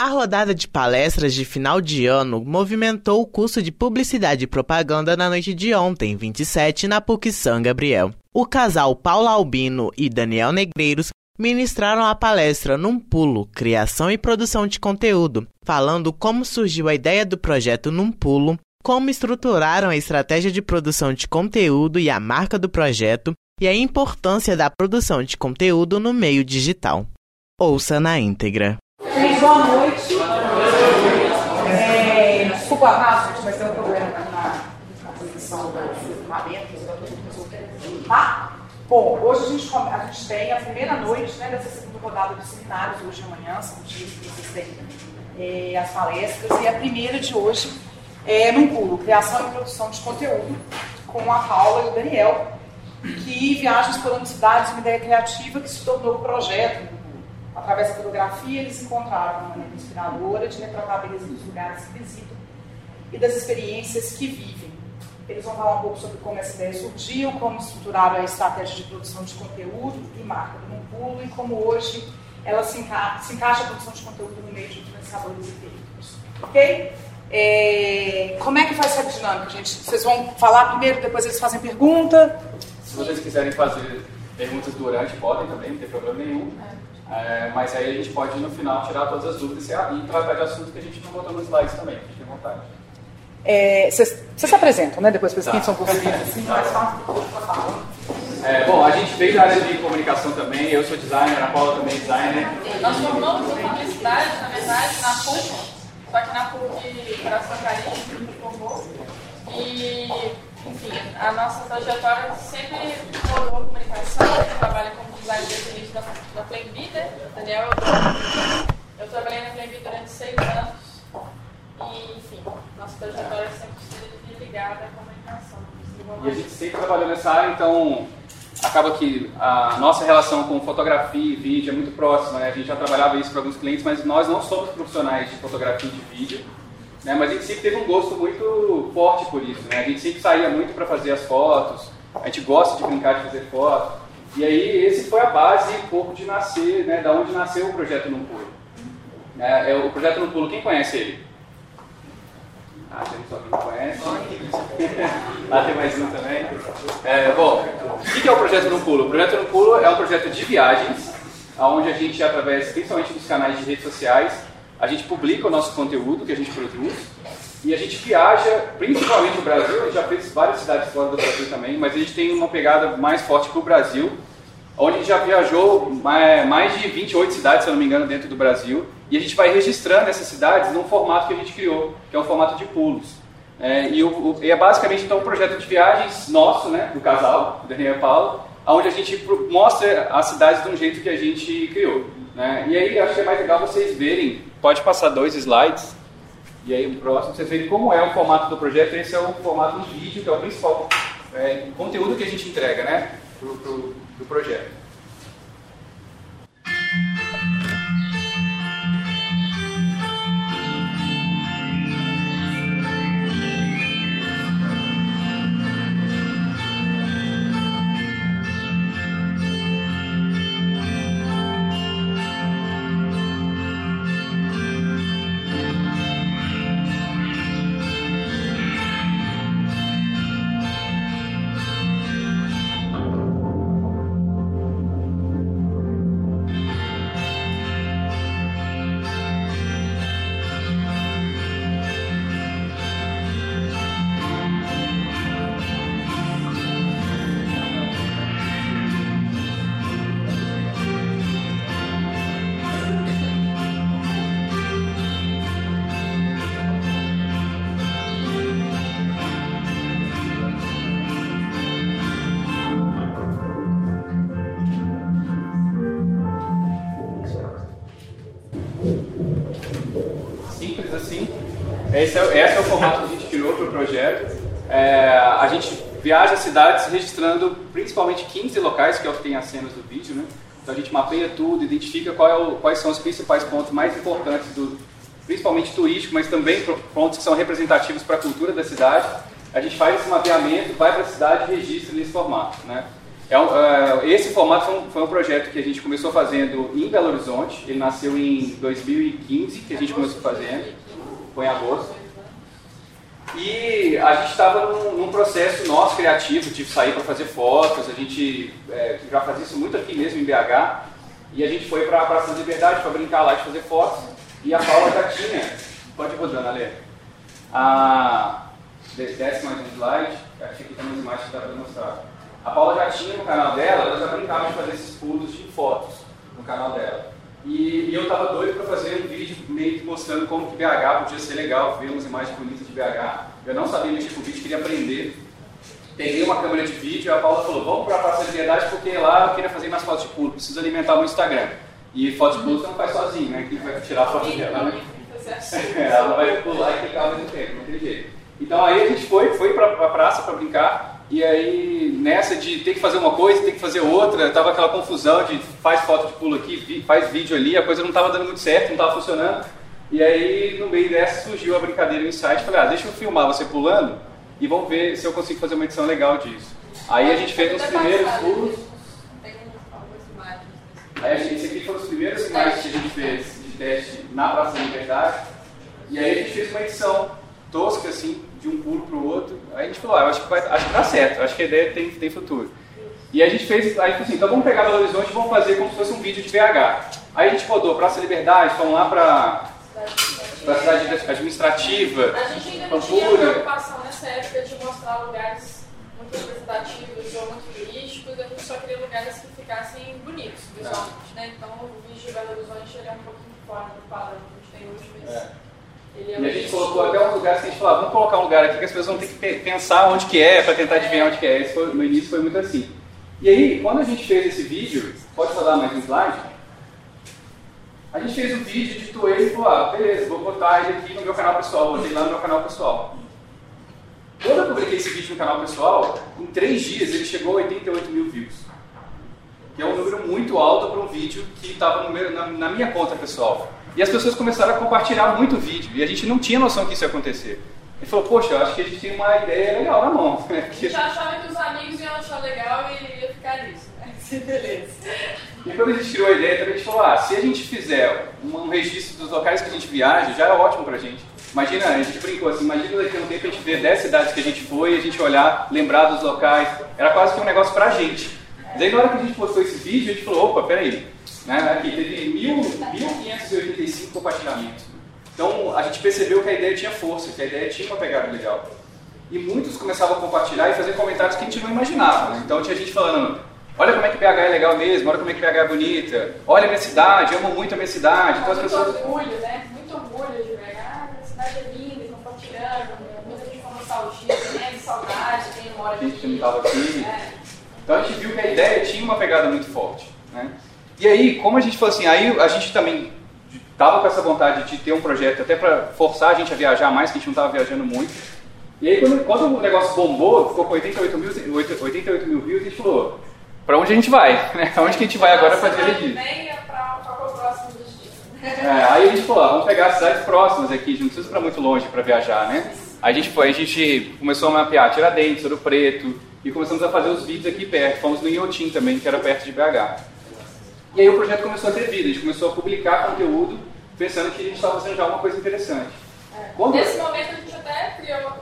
A rodada de palestras de final de ano movimentou o curso de Publicidade e Propaganda na noite de ontem, 27, na PUC São Gabriel. O casal Paula Albino e Daniel Negreiros ministraram a palestra Num Pulo, Criação e Produção de Conteúdo, falando como surgiu a ideia do projeto Num Pulo, como estruturaram a estratégia de produção de conteúdo e a marca do projeto e a importância da produção de conteúdo no meio digital. Ouça na íntegra. Gente, boa noite. É, desculpa a gente vai ter um problema na, posição estou resolvendo, tá? Bom, hoje a gente, a gente tem a primeira noite né, dessa segunda rodada dos seminários, hoje e amanhã, são dias que vocês têm é, as palestras, e a primeira de hoje é no pulo, criação e produção de conteúdo, com a Paula e o Daniel, que viajam explorando cidades, uma ideia criativa que se tornou o projeto Através da fotografia, eles encontraram uma maneira inspiradora de retratar a beleza dos lugares que visitam e das experiências que vivem. Eles vão falar um pouco sobre como essa ideia surgiu, como estruturaram a estratégia de produção de conteúdo e marca do Num Pulo e como hoje ela se, enca se encaixa a produção de conteúdo no meio de influenciadores e veículos. Ok? É, como é que faz essa dinâmica, gente? Vocês vão falar primeiro, depois eles fazem pergunta? Se vocês quiserem fazer perguntas durante, podem também, não tem problema nenhum. É, mas aí a gente pode, no final, tirar todas as dúvidas e, tratar de assuntos que a gente não botou nos slides também, fiquem à vontade. Vocês é, se apresentam, né? Depois vocês tá. são mais fácil. É, bom, a gente veio da área de comunicação também, eu sou designer, a Paula também é designer. Nós formamos em publicidade, na verdade, na PUC, só que na PUC Coração Carinho, a gente formou. E, enfim, a nossa trajetória sempre rolou comunicação, gente trabalha como designer desde da, da Playbi, né? Daniel, eu, eu trabalhei na Playbi durante seis anos. E, enfim, nossa trajetória sempre esteve ligada à comunicação. E a gente sempre trabalhou nessa área, então acaba que a nossa relação com fotografia e vídeo é muito próxima, né? A gente já trabalhava isso para alguns clientes, mas nós não somos profissionais de fotografia e de vídeo, né? Mas a gente sempre teve um gosto muito forte por isso, né? A gente sempre saía muito para fazer as fotos, a gente gosta de brincar de fazer fotos, e aí esse foi a base um pouco de nascer, né? Da onde nasceu o projeto No Pulo. É, é, o projeto No Pulo, quem conhece ele? Ah, tem só quem conhece. Lá tem mais um também. É, bom, o que é o Projeto No Pulo? O Projeto No Pulo é um projeto de viagens, onde a gente, através principalmente dos canais de redes sociais, a gente publica o nosso conteúdo que a gente produz e a gente viaja, principalmente no Brasil, a gente já fez várias cidades fora do Brasil também, mas a gente tem uma pegada mais forte para o Brasil, onde a gente já viajou mais de 28 cidades, se eu não me engano, dentro do Brasil, e a gente vai registrando essas cidades num formato que a gente criou, que é um formato de pulos. É, e, o, e, é basicamente então um projeto de viagens nosso, né, do casal, do Daniel e Paulo, onde a gente mostra as cidades de um jeito que a gente criou. Né? E aí acho que é mais legal vocês verem, pode passar dois slides, e aí o próximo, vocês verem como é o formato do projeto, esse é o formato do vídeo, que é o principal é, conteúdo que a gente entrega né, pro, pro, do projeto. É, a gente viaja cidades registrando principalmente 15 locais, que é o que tem as cenas do vídeo, né? Então a gente mapeia tudo, identifica é o, quais são os principais pontos mais importantes, do, principalmente turístico, mas também pontos que são representativos para a cultura da cidade. A gente faz esse mapeamento, vai para a cidade e registra nesse formato, né? É um, uh, esse formato foi um, foi um, projeto que a gente começou fazendo em Belo Horizonte. Ele nasceu em 2015, que a gente começou fazendo. Foi em agosto. E a gente estava num, num, processo nosso criativo de sair para fazer fotos. A gente é, já fazia isso muito aqui mesmo em BH. E a gente foi para a Praça da Liberdade para brincar lá e fazer fotos. E a Paula já tinha. Pode ir rodando, Ale. A, desce mais um slide. Acho que tem umas imagens que dá para mostrar. A Paula já tinha no canal dela, ela já brincava de fazer esses pulos de fotos no canal dela. E, e eu estava doido para fazer um vídeo meio que mostrando como que BH podia ser legal, ver umas imagens bonitas de BH. Eu não sabia mexer com vídeo, queria aprender. Peguei uma câmera de vídeo e a Paula falou, vamos para a Praça da Liberdade porque lá eu queria fazer mais fotos de pulo, preciso alimentar o meu Instagram. E fotos de pulo você não faz sozinho, né? Quem vai tirar a foto dela, né? ela vai pular e clicar ao mesmo tempo, não tem jeito. Então aí a gente foi, foi para a praça para brincar, e aí, nessa de ter que fazer uma coisa, ter que fazer outra, tava aquela confusão de faz foto de pulo aqui, faz vídeo ali, a coisa não estava dando muito certo, não estava funcionando. E aí, no meio dessa, surgiu a brincadeira no site. Falei, ah, deixa eu filmar você pulando e vamos ver se eu consigo fazer uma edição legal disso. Aí a gente fez os primeiros pulos. Aí a gente, esse aqui foram os primeiros imagens que a gente fez de teste na Praça da Liberdade. E aí a gente fez uma edição tosca, assim, de um pulo para o outro. Aí a gente falou, ah, eu acho que, vai, acho que dá certo, acho que a ideia tem, tem futuro. E a gente fez, aí assim, então vamos pegar Belo Horizonte e vamos fazer como se fosse um vídeo de VH. Aí a gente rodou Praça Liberdade, fomos lá para a cidade administrativa, A gente ainda não tinha preocupação nessa época de mostrar lugares muito representativos ou muito turísticos, a gente só queria lugares que ficassem bonitos visualmente, né? Então o vídeo de Belo Horizonte é um pouquinho fora do padrão que a gente tem hoje, mas... É. E a gente colocou até uns lugares que a gente falou, vamos colocar um lugar aqui que as pessoas vão ter que pensar onde que é, para tentar adivinhar onde que é. Foi, no início foi muito assim. E aí, quando a gente fez esse vídeo, pode rodar mais um slide? A gente fez o vídeo, editou ele e falou, ah, beleza, vou botar ele aqui no meu canal pessoal, botei lá no meu canal pessoal. Quando eu publiquei esse vídeo no canal pessoal, em três dias ele chegou a 88 mil views. Que é um número muito alto para um vídeo que estava na minha conta pessoal. E as pessoas começaram a compartilhar muito o vídeo. E a gente não tinha noção que isso ia acontecer. Ele falou, poxa, eu acho que a gente tinha uma ideia legal na mão. A gente achava que os amigos iam achar legal e ia ficar nisso. Né? Beleza. E quando a gente criou a ideia, também a gente falou, ah, se a gente fizer um registro dos locais que a gente viaja, já é ótimo pra gente. Imagina, a gente brincou assim, imagina daqui a um tempo a gente ver 10 cidades que a gente foi, a gente olhar, lembrar dos locais. Era quase que um negócio pra gente. Daí na hora que a gente postou esse vídeo, a gente falou, opa, peraí, né? Aqui teve 1.585 compartilhamentos. Então a gente percebeu que a ideia tinha força, que a ideia tinha uma pegada legal. E muitos começavam a compartilhar e fazer comentários que a gente não imaginava. Né? Então tinha gente falando, olha como é que BH é legal mesmo, olha como é que BH é bonita, olha a minha cidade, amo muito a minha cidade. Então, as muito pessoas... orgulho, né? Muito orgulho de BH, a cidade é linda, compartilhando, muita gente com nostalgia, né? de saudade, quem mora aqui. A gente não estava aqui. É. Então a gente viu que a ideia tinha uma pegada muito forte. Né? E aí, como a gente falou assim, aí a gente também estava com essa vontade de ter um projeto até para forçar a gente a viajar mais, que a gente não estava viajando muito. E aí, quando, quando, o negócio bombou, ficou com 88 mil, 88 mil views, a gente falou, para onde a gente vai? Né? Onde que a gente vai agora fazer ele é aí a gente falou, ah, vamos pegar as cidades próximas aqui, a gente não precisa ir para muito longe para viajar, né? Aí a gente foi, a gente começou a mapear Tiradentes, Ouro Preto, e começamos a fazer os vídeos aqui perto. Fomos no Iotim também, que era perto de BH. E aí o projeto começou a ter vida, a gente começou a publicar conteúdo pensando que a gente estava fazendo já uma coisa interessante. É. Quando... Nesse momento a gente até criou,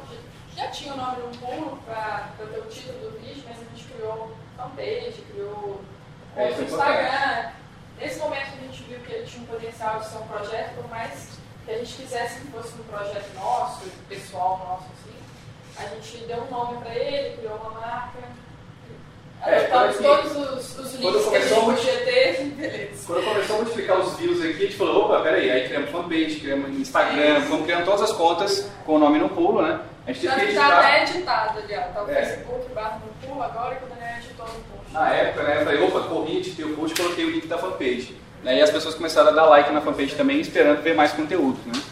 já tinha o nome no pulo para ter o título do vídeo, mas a gente criou fanpage, criou é, o Instagram. Nesse momento a gente viu que ele tinha um potencial de ser um projeto, por mais que a gente quisesse que fosse um projeto nosso, pessoal nosso, assim, a gente deu um nome para ele, criou uma marca é, Adotamos todos os, os links que a gente podia ter, beleza. Quando começou a multiplicar os views aqui, a gente falou, opa, peraí, aí criamos fanpage, criamos Instagram, é fomos criando todas as contas com o nome no pulo, né? A gente teve que editar. Tá até editado ali, ó. Tá o é. Facebook barra no pulo agora, quando a gente editou no post. Na época, né, eu falei, opa, corri, editei o post e coloquei o link da fanpage. Né, e as pessoas começaram a dar like na fanpage também, esperando ver mais conteúdo, né?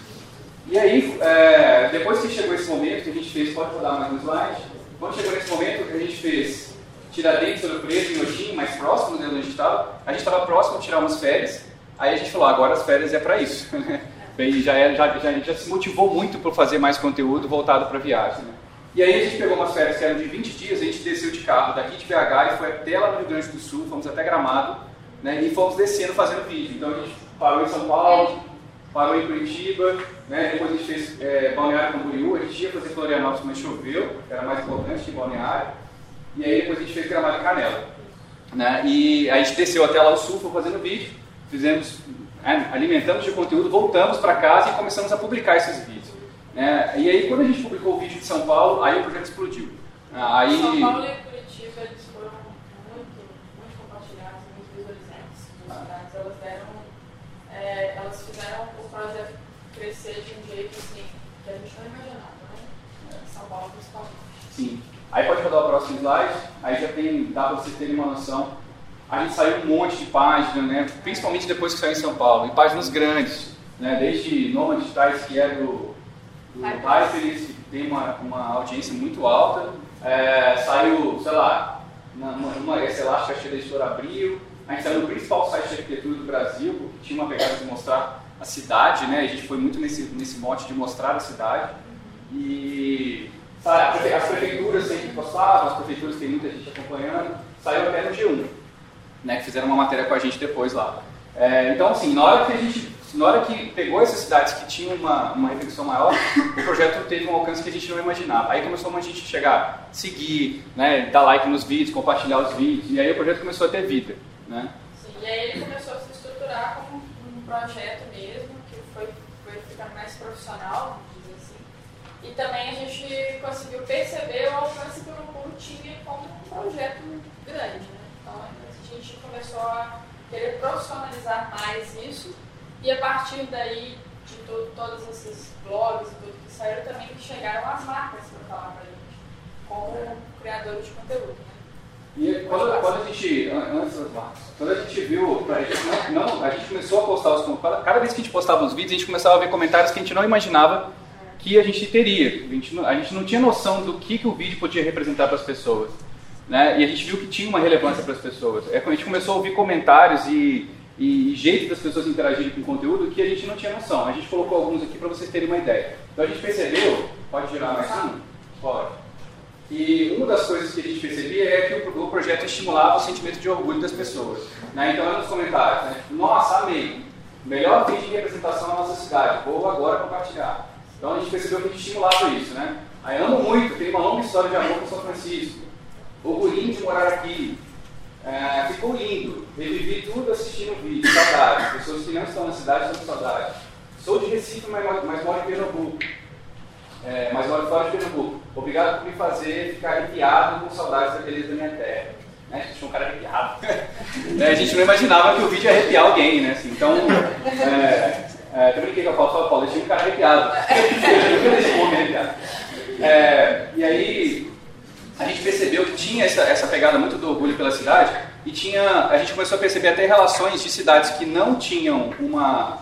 E aí, é, depois que chegou esse momento que a gente fez, pode rodar mais um slide, quando chegou nesse momento, que a gente fez Tiradentes, Ouro Preto, Inhotim, mais próximo de onde a gente estava. A gente estava próximo de tirar umas férias. Aí a gente falou, agora as férias é para isso. E já, era, já, já, já se motivou muito por fazer mais conteúdo voltado para viagem. Né? E aí a gente pegou umas férias que eram de 20 dias, a gente desceu de carro daqui de BH e foi até lá no Rio Grande do Sul, fomos até Gramado, né, e fomos descendo fazendo vídeo. Então a gente parou em São Paulo, parou em Curitiba, né, depois a gente fez é, Balneário Camboriú, a gente ia fazer Florianópolis, mas choveu, que era mais importante que Balneário, e aí depois a gente fez Gramado e Canela. Né, e a gente desceu até lá o sul, foi fazendo vídeo, fizemos, é, alimentamos de conteúdo, voltamos para casa e começamos a publicar esses vídeos. Né? E aí, quando a gente publicou o vídeo de São Paulo, aí o projeto explodiu. Aí... São Paulo e Curitiba, eles foram muito, muito compartilhados, muito visualizados nas Elas deram, é, elas fizeram o projeto crescer de um jeito assim, que a gente não imaginava, né? São Paulo principalmente. Sim. Aí pode rodar o próximo slide, aí já tem, dá para vocês terem uma noção. A gente saiu um monte de páginas, né? principalmente depois que saiu em São Paulo, em páginas grandes, né? desde Noma Digitais, que é do do Hyper, tem uma, uma audiência muito alta. É, saiu, sei lá, uma, uma, essa elástica cheia da editora Abril. A gente saiu no principal site de arquitetura do Brasil, porque tinha uma pegada de mostrar a cidade, né? A gente foi muito nesse, nesse mote de mostrar a cidade. E sabe, as prefeituras sempre postavam, as prefeituras tem muita gente acompanhando. Saiu até no G1, né? Que fizeram uma matéria com a gente depois lá. É, então, assim, na hora que a gente na hora que pegou essas cidades que tinham uma, uma maior, o projeto teve um alcance que a gente não imaginava. Aí começou a gente chegar, seguir, né, dar like nos vídeos, compartilhar os vídeos, e aí o projeto começou a ter vida. Né? Sim, e aí ele começou a se estruturar como um projeto mesmo, que foi, foi mais profissional, vamos dizer assim. E também a gente conseguiu perceber o alcance que o Urubu tinha como um projeto grande. Né? Então a gente começou a querer profissionalizar mais isso e a partir daí, de to todos esses blogs e tudo que saíram, também chegaram as marcas para falar para a gente, como criadores de conteúdo. Né? E quando, quando, a gente, antes das marcas, quando a gente viu, a gente, não, não, a gente começou a postar os cada vez que a gente postava os vídeos, a gente começava a ver comentários que a gente não imaginava que a gente teria. A gente, a gente não tinha noção do que, que o vídeo podia representar para as pessoas. Né? E a gente viu que tinha uma relevância para as pessoas. É quando a gente começou a ouvir comentários e e, e jeito das pessoas interagirem com o conteúdo que a gente não tinha noção. A gente colocou alguns aqui para vocês terem uma ideia. Então a gente percebeu, pode girar mais um? Pode. E uma das coisas que a gente percebia é que o, o projeto estimulava o sentimento de orgulho das pessoas. Né? Então, era nos comentários, né? Nossa, amei. Melhor vídeo de representação na nossa cidade. Vou agora compartilhar. Então a gente percebeu que a gente estimulava isso, né? Aí amo muito, tem uma longa história de amor com São Francisco. Orgulhinho de morar aqui. É, ficou lindo. Revivi tudo assistindo o vídeo. Saudade. Pessoas que não estão na cidade estão com saudade. Sou de Recife, mas, mas moro em Pernambuco. É, mas moro fora de Pernambuco. Obrigado por me fazer ficar arrepiado com saudades da beleza da minha terra. Né? A gente tinha um cara arrepiado. é, a gente não imaginava que o vídeo ia arrepiar alguém, né? Assim, então, é, é, eu brinquei com a Paulo, falei, Paulo, eu tinha um cara arrepiado. eu deixei um homem arrepiado. É, e aí, a gente percebeu que tinha essa, essa pegada muito do orgulho pela cidade e tinha, a gente começou a perceber até relações de cidades que não tinham uma,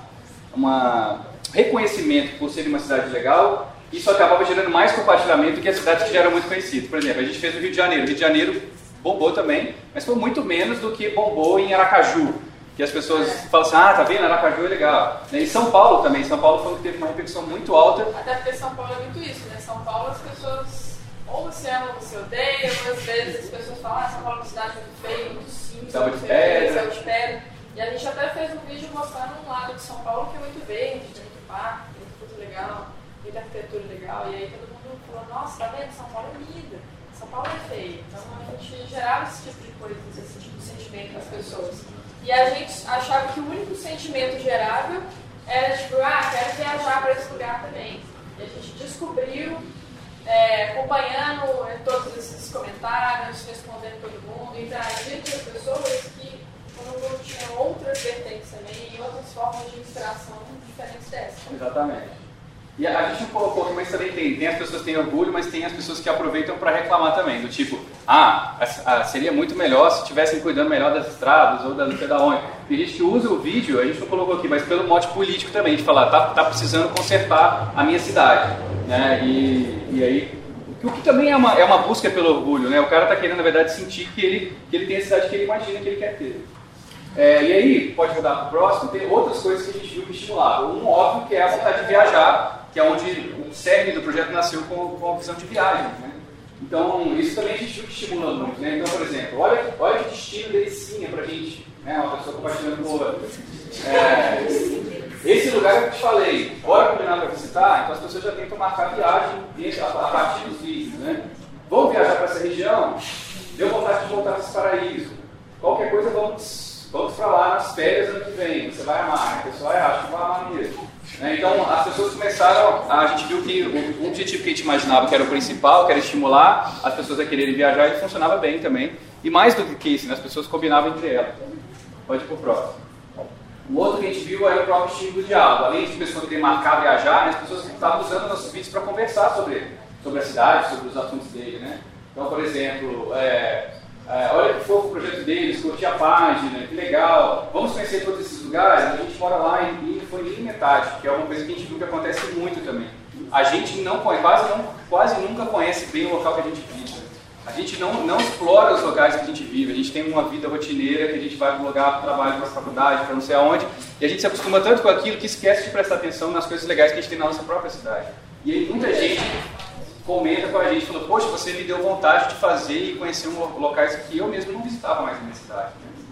uma reconhecimento por serem uma cidade legal, isso acabava gerando mais compartilhamento que as cidades que já eram muito conhecidas. Por exemplo, a gente fez o Rio de Janeiro. O Rio de Janeiro bombou também, mas foi muito menos do que bombou em Aracaju. Que as pessoas falam assim, ah, tá vendo, Aracaju é legal. Em São Paulo também, São Paulo foi que teve uma repercussão muito alta. Até porque São Paulo é muito isso, né? São Paulo as pessoas ou você ama ou você odeia, ou às vezes as pessoas falam, ah, São Paulo é uma cidade muito feia, muito simples, muito feia, de pedra. E a gente até fez um vídeo mostrando um lado de São Paulo que é muito verde, tem muito parque, muito legal, muita arquitetura legal. E aí todo mundo falou, nossa, tá vendo? São Paulo é linda, São Paulo é feio. Então a gente gerava esse tipo de coisa, esse tipo de sentimento nas pessoas. E a gente achava que o único sentimento gerável era tipo, ah, quero viajar para esse lugar também. E a gente descobriu é, acompanhando todos esses comentários, respondendo todo mundo, interagindo com as pessoas que não tinham outras vertentes também e outras formas de inspiração diferentes dessas. Exatamente. E a gente colocou que mas também tem, tem as pessoas que têm orgulho, mas tem as pessoas que aproveitam para reclamar também, do tipo, ah, seria muito melhor se estivessem cuidando melhor das estradas ou da sei Tem gente usa o vídeo, a gente não colocou aqui, mas pelo mote político também, de falar, tá, tá precisando consertar a minha cidade. Né? E, e aí, o que também é uma, é uma busca pelo orgulho, né? O cara está querendo, na verdade, sentir que ele, que ele tem a cidade que ele imagina que ele quer ter. É, e aí, pode mudar para o próximo, tem outras coisas que a gente viu que estimulavam. Um óbvio que é a vontade de viajar que é onde o cerne do projeto nasceu com, com a visão de viagem. Né? Então, isso também a gente viu que estimula muito. Né? Então, por exemplo, olha, olha que destino delicinha para a gente, né? uma pessoa compartilhando com outra. É, esse lugar que eu te falei, bora combinar para visitar, então as pessoas já tentam marcar viagem a, partir dos vídeos. Né? Vamos viajar para essa região? Deu vontade de voltar para esse paraíso. Qualquer coisa, vamos, vamos para lá nas férias ano que vem. Você vai amar. A pessoa, acho que vai amar mesmo. Né? Então, as pessoas começaram, a gente viu que o, objetivo que a gente imaginava que era o principal, que era estimular as pessoas a quererem viajar, e funcionava bem também. E mais do que isso, né? as pessoas combinavam entre elas. Pode ir o próximo. O outro que a gente viu era o próprio estímulo do diálogo. Além de pessoas querem marcar viajar, né? as pessoas estavam usando nossos vídeos para conversar sobre, sobre a cidade, sobre os assuntos dele. Né? Então, por exemplo, é, é, olha que fofo o projeto deles, curti a página, que legal. Vamos conhecer todos esses lugares? A gente mora lá em, em Funil Metade, que é uma coisa que a gente viu que acontece muito também. A gente não quase, não, quase nunca conhece bem o local que a gente vive. A gente não, não explora os locais que a gente vive. A gente tem uma vida rotineira que a gente vai para um lugar, para trabalho, para a faculdade, para não sei aonde. E a gente se acostuma tanto com aquilo que esquece de prestar atenção nas coisas legais que a gente tem na nossa própria cidade. E aí muita gente comenta com a gente, falou, poxa, você me deu vontade de fazer e conhecer um, locais que eu mesmo não visitava mais na minha cidade. Né?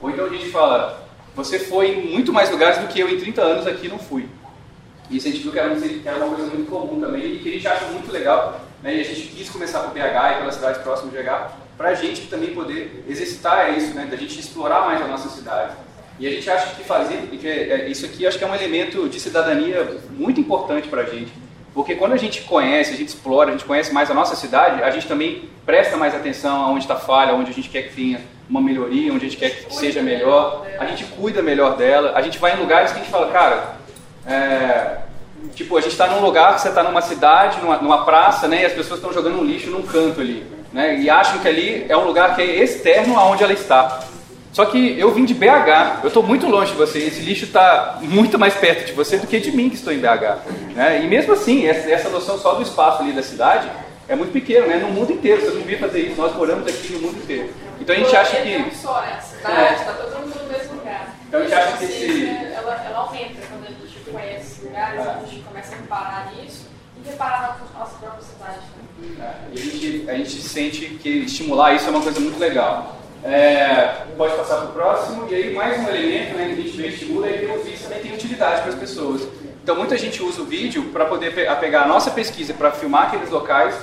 Ou então a gente fala, você foi em muito mais lugares do que eu em 30 anos aqui não fui. Isso a gente viu que era uma coisa muito comum também e que a gente acha muito legal. Né? E a gente quis começar por BH e pelas cidades próximas de BH para a gente também poder exercitar isso, né? da gente explorar mais a nossa cidade. E a gente acha que fazer, que é, é, isso aqui acho que é um elemento de cidadania muito importante para a gente porque quando a gente conhece, a gente explora, a gente conhece mais a nossa cidade, a gente também presta mais atenção aonde está falha, onde a gente quer que tenha uma melhoria, onde a gente quer que seja melhor, a gente cuida melhor dela, a gente vai em lugares que a gente fala, cara, é, tipo, a gente está num lugar você está numa cidade, numa, numa, praça, né, e as pessoas estão jogando um lixo num canto ali, né, e acham que ali é um lugar que é externo aonde ela está. Só que eu vim de BH, eu estou muito longe de você, esse lixo está muito mais perto de você do que de mim que estou em BH. Né? E mesmo assim, essa noção só do espaço ali da cidade é muito pequeno, né? no mundo inteiro, você não devia fazer isso, nós moramos aqui no mundo inteiro. Então a gente acha que... Não só, né? A cidade, está todo mundo no mesmo lugar. Então a gente acha que esse... Ela, ela aumenta gente conhece lugares, a gente começa a reparar nisso e reparar na nossa própria cidade. Né? É, a gente, a gente sente que estimular isso é uma coisa muito legal. É, pode passar para o próximo, e aí mais um elemento né, que a gente estimula é que o vídeo também tem utilidade para as pessoas. Então muita gente usa o vídeo para poder pegar a nossa pesquisa para filmar aqueles locais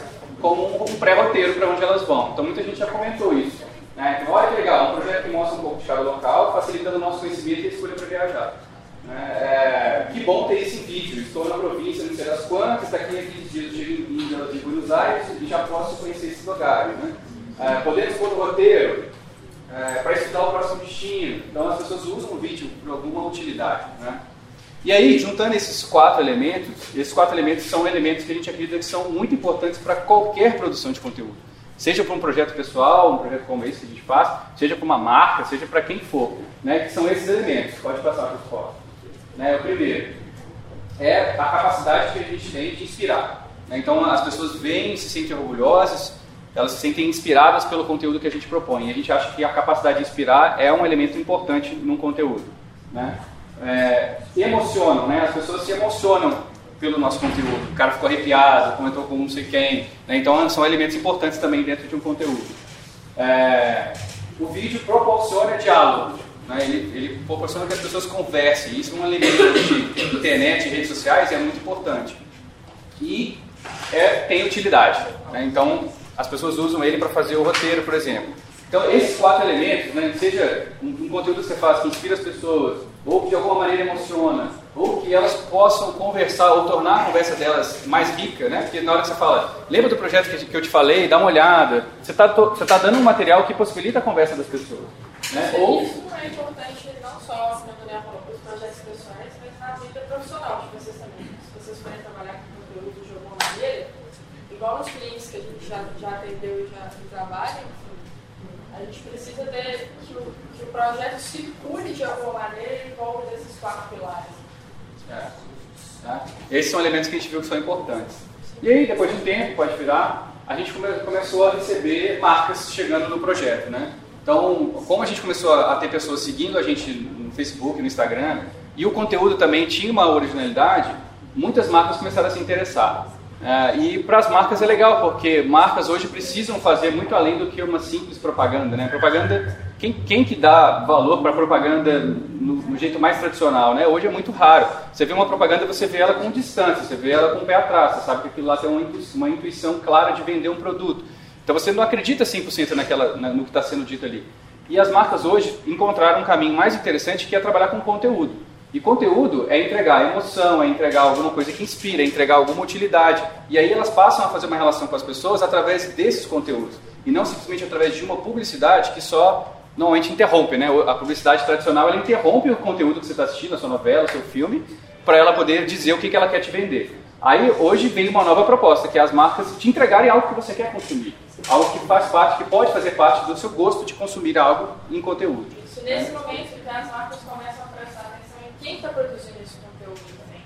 como um pré-roteiro para onde elas vão. Então muita gente já comentou isso. Né? Então olha que legal, um projeto que mostra um pouco de cada local, facilitando o nosso conhecimento e a escolha para viajar. Né? É, que bom ter esse vídeo. Estou na província, não sei das quantas, daqui a 15 dias eu chego em Buenos Aires e já posso conhecer esses lugares. Né? É, podemos pôr no roteiro é, para estudar o próximo destino. Então as pessoas usam o vídeo por alguma utilidade. Né? E aí, juntando esses quatro elementos, esses quatro elementos são elementos que a gente acredita que são muito importantes para qualquer produção de conteúdo. Seja para um projeto pessoal, um projeto como esse que a gente faz, seja para uma marca, seja para quem for. Né? Que são esses elementos. Pode passar para fotos. Né? O primeiro é a capacidade que a gente tem de inspirar. Né? Então as pessoas veem, se sentem orgulhosas, elas se sentem inspiradas pelo conteúdo que a gente propõe. E a gente acha que a capacidade de inspirar é um elemento importante num conteúdo. Né? É, emocionam, né? as pessoas se emocionam pelo nosso conteúdo. O cara ficou arrepiado, comentou com não sei quem. Né? Então são elementos importantes também dentro de um conteúdo. É, o vídeo proporciona diálogo. Né? Ele, ele, proporciona que as pessoas conversem. Isso é um elemento de internet e redes sociais é muito importante. E é, tem utilidade. Né? Então, as pessoas usam ele para fazer o roteiro, por exemplo. Então, esses quatro elementos, né, seja um, um, conteúdo que você faz que inspira as pessoas, ou que de alguma maneira emociona, ou que elas possam conversar ou tornar a conversa delas mais rica, né? Porque na hora que você fala, lembra do projeto que, que eu te falei, dá uma olhada, você está tá dando um material que possibilita a conversa das pessoas. Né? Ou... Isso é importante não só, falou, para os projetos pessoais, mas na vida profissional de vocês também. Se vocês forem trabalhar com conteúdo de alguma maneira, igual nos clientes que a gente já, já atendeu e já trabalha, a gente precisa ter que o, que o projeto circule de alguma maneira em volta desses quatro pilares. É. Tá? Esses são elementos que a gente viu que são importantes. E aí, depois de um tempo, pode virar, a gente come, começou a receber marcas chegando no projeto, né? Então, como a gente começou a ter pessoas seguindo a gente no Facebook, no Instagram, e o conteúdo também tinha uma originalidade, muitas marcas começaram a se interessar. Uh, e para as marcas é legal, porque marcas hoje precisam fazer muito além do que uma simples propaganda. Né? Propaganda, quem, quem que dá valor para propaganda no, no, jeito mais tradicional? Né? Hoje é muito raro. Você vê uma propaganda, você vê ela com distância, você vê ela com o pé atrás, você sabe que aquilo lá tem uma intuição, uma intuição clara de vender um produto. Então você não acredita 100% naquela, no que está sendo dito ali. E as marcas hoje encontraram um caminho mais interessante que é trabalhar com conteúdo. E conteúdo é entregar emoção, é entregar alguma coisa que inspira, é entregar alguma utilidade. E aí elas passam a fazer uma relação com as pessoas através desses conteúdos. E não simplesmente através de uma publicidade que só normalmente interrompe. Né? A publicidade tradicional ela interrompe o conteúdo que você está assistindo, a sua novela, o seu filme, para ela poder dizer o que, que ela quer te vender. Aí hoje vem uma nova proposta, que é as marcas te entregarem algo que você quer consumir. Algo que faz parte, que pode fazer parte do seu gosto de consumir algo em conteúdo. Isso, nesse né? momento que as marcas começam a quem está produzindo esse conteúdo também.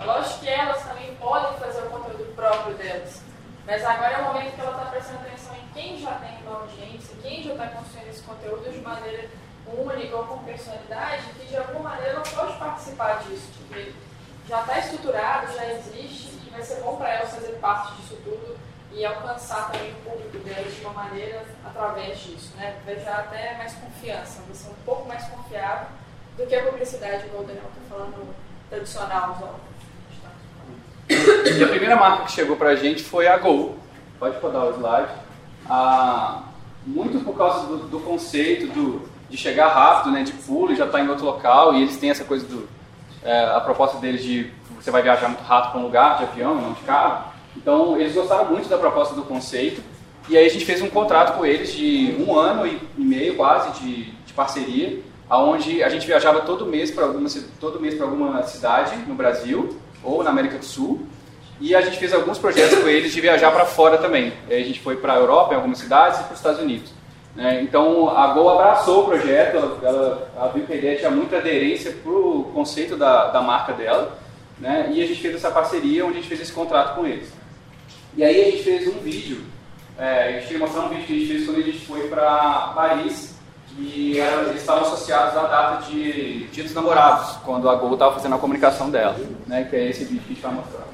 É lógico que elas também podem fazer o conteúdo próprio delas, mas agora é o momento que ela está prestando atenção em quem já tem uma audiência, quem já está construindo esse conteúdo de maneira única ou com personalidade, que de alguma maneira ela pode participar disso, porque já está estruturado, já existe e vai ser bom para elas fazer parte disso tudo e alcançar também o público delas de uma maneira através disso, né? Vai já até mais confiança, vai ser um pouco mais confiável do que a publicidade, como o Daniel está falando, tradicional. E a primeira marca que chegou para a gente foi a Gol. Pode rodar o slide. Ah, muito por causa do, do conceito do, de chegar rápido, né, de pulo, já tá em outro local, e eles têm essa coisa do. É, a proposta deles de você vai viajar muito rápido para um lugar, de avião, não de carro. Então, eles gostaram muito da proposta do conceito, e aí a gente fez um contrato com eles de um ano e meio quase de, de parceria, aonde a gente viajava todo mês para alguma todo mês alguma cidade no Brasil ou na América do Sul e a gente fez alguns projetos com eles de viajar para fora também. a gente foi para a Europa, em algumas cidades, e para os Estados Unidos. Né? Então a Gol abraçou o projeto, ela, ela, ela viu que a ideia tinha muita aderência para o conceito da, da marca dela, né? e a gente fez essa parceria onde a gente fez esse contrato com eles. E aí a gente fez um vídeo, é, a gente queria mostrar um vídeo que a gente fez quando a gente foi para Paris e eles estavam associados à data de Dia dos Namorados, quando a Gol estava fazendo a comunicação dela, né, que é esse vídeo que a gente vai mostrar.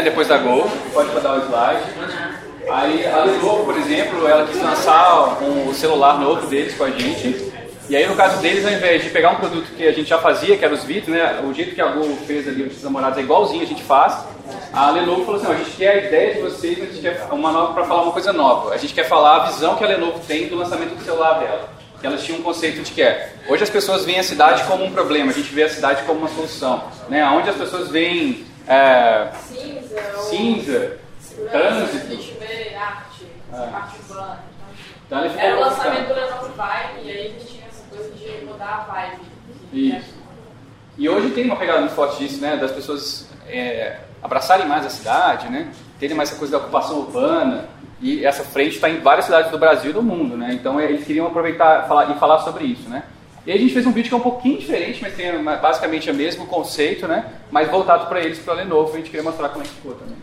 Né, depois da Gol. Pode botar o slide. Aí a Lenovo, por exemplo, ela quis lançar um, celular novo deles com a gente. E aí no caso deles, ao invés de pegar um produto que a gente já fazia, que era os vídeos, né, o jeito que a Gol fez ali os namorados é igualzinho, a gente faz. A Lenovo falou assim, a gente quer a ideia de vocês, mas a gente quer uma nova para falar uma coisa nova. A gente quer falar a visão que a Lenovo tem do lançamento do celular dela. Que elas tinham um conceito de que é, hoje as pessoas veem a cidade como um problema, a gente vê a cidade como uma solução. Né? Onde as pessoas veem é, cinza, cinza trânsito. Arte, é. arte urbana. Então, então Era o lançamento do Lenovo Vibe e aí a gente tinha essa coisa de mudar a vibe. Isso. E hoje tem uma pegada muito forte disso, né? Das pessoas é, abraçarem mais a cidade, né? Terem mais essa coisa da ocupação urbana. E essa frente está em várias cidades do Brasil e do mundo, né? Então é, eles queriam aproveitar falar, e falar sobre isso, né? E aí a gente fez um vídeo que é um pouquinho diferente, mas tem basicamente o mesmo conceito, né? Mas voltado para eles, para a Lenovo, a gente queria mostrar como é que ficou também.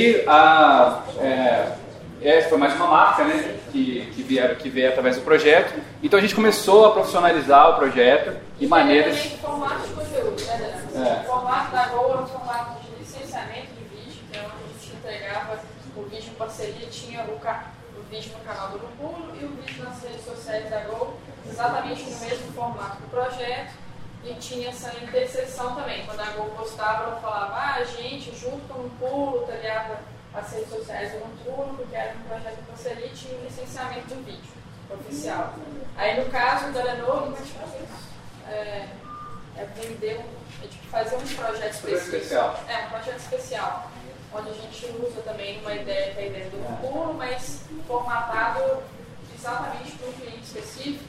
Aí, a, é, é, foi mais uma marca né, que, que, vieram, que veio através do projeto. Então a gente começou a profissionalizar o projeto e, maneiras. Também formato de conteúdo, né, é. O formato da Gol é um formato de licenciamento de vídeo, que é onde a gente entregava o vídeo em parceria, tinha o, o vídeo no canal do Lupulo e o vídeo nas redes sociais da Gol, exatamente no mesmo formato do projeto. E tinha essa interseção também. Quando a Gol postava, ela falava, ah, a gente, junto com o Pulo, talhava as redes sociais do Lupulo, porque era um projeto de parceria e tinha o licenciamento do vídeo oficial. Aí, no caso da Lenovo, nós fazemos é, é vender, é tipo fazer um projeto específico. Especial. É, um projeto especial. Onde a gente usa também uma ideia que é a ideia do Lupulo, mas formatado exatamente para um cliente específico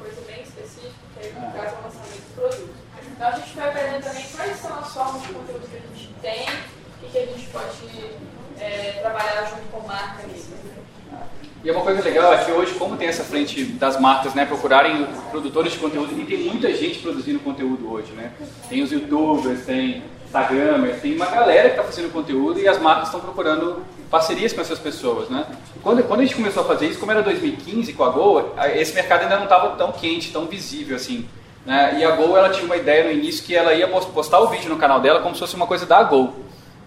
coisa bem específica, que aí no caso é o lançamento do produto. Então a gente vai aprendendo também quais são as formas de conteúdo que a gente tem e que a gente pode é, trabalhar junto com marca nisso. E uma coisa legal é que hoje, como tem essa frente das marcas, né, procurarem produtores de conteúdo, e tem muita gente produzindo conteúdo hoje, né? Tem os youtubers, tem Instagramers, tem uma galera que está fazendo conteúdo e as marcas estão procurando parcerias com essas pessoas, né? Quando, quando a gente começou a fazer isso, como era 2015 com a Gol, esse mercado ainda não estava tão quente, tão visível assim. Né? E a Gol ela tinha uma ideia no início que ela ia postar o vídeo no canal dela como se fosse uma coisa da Gol.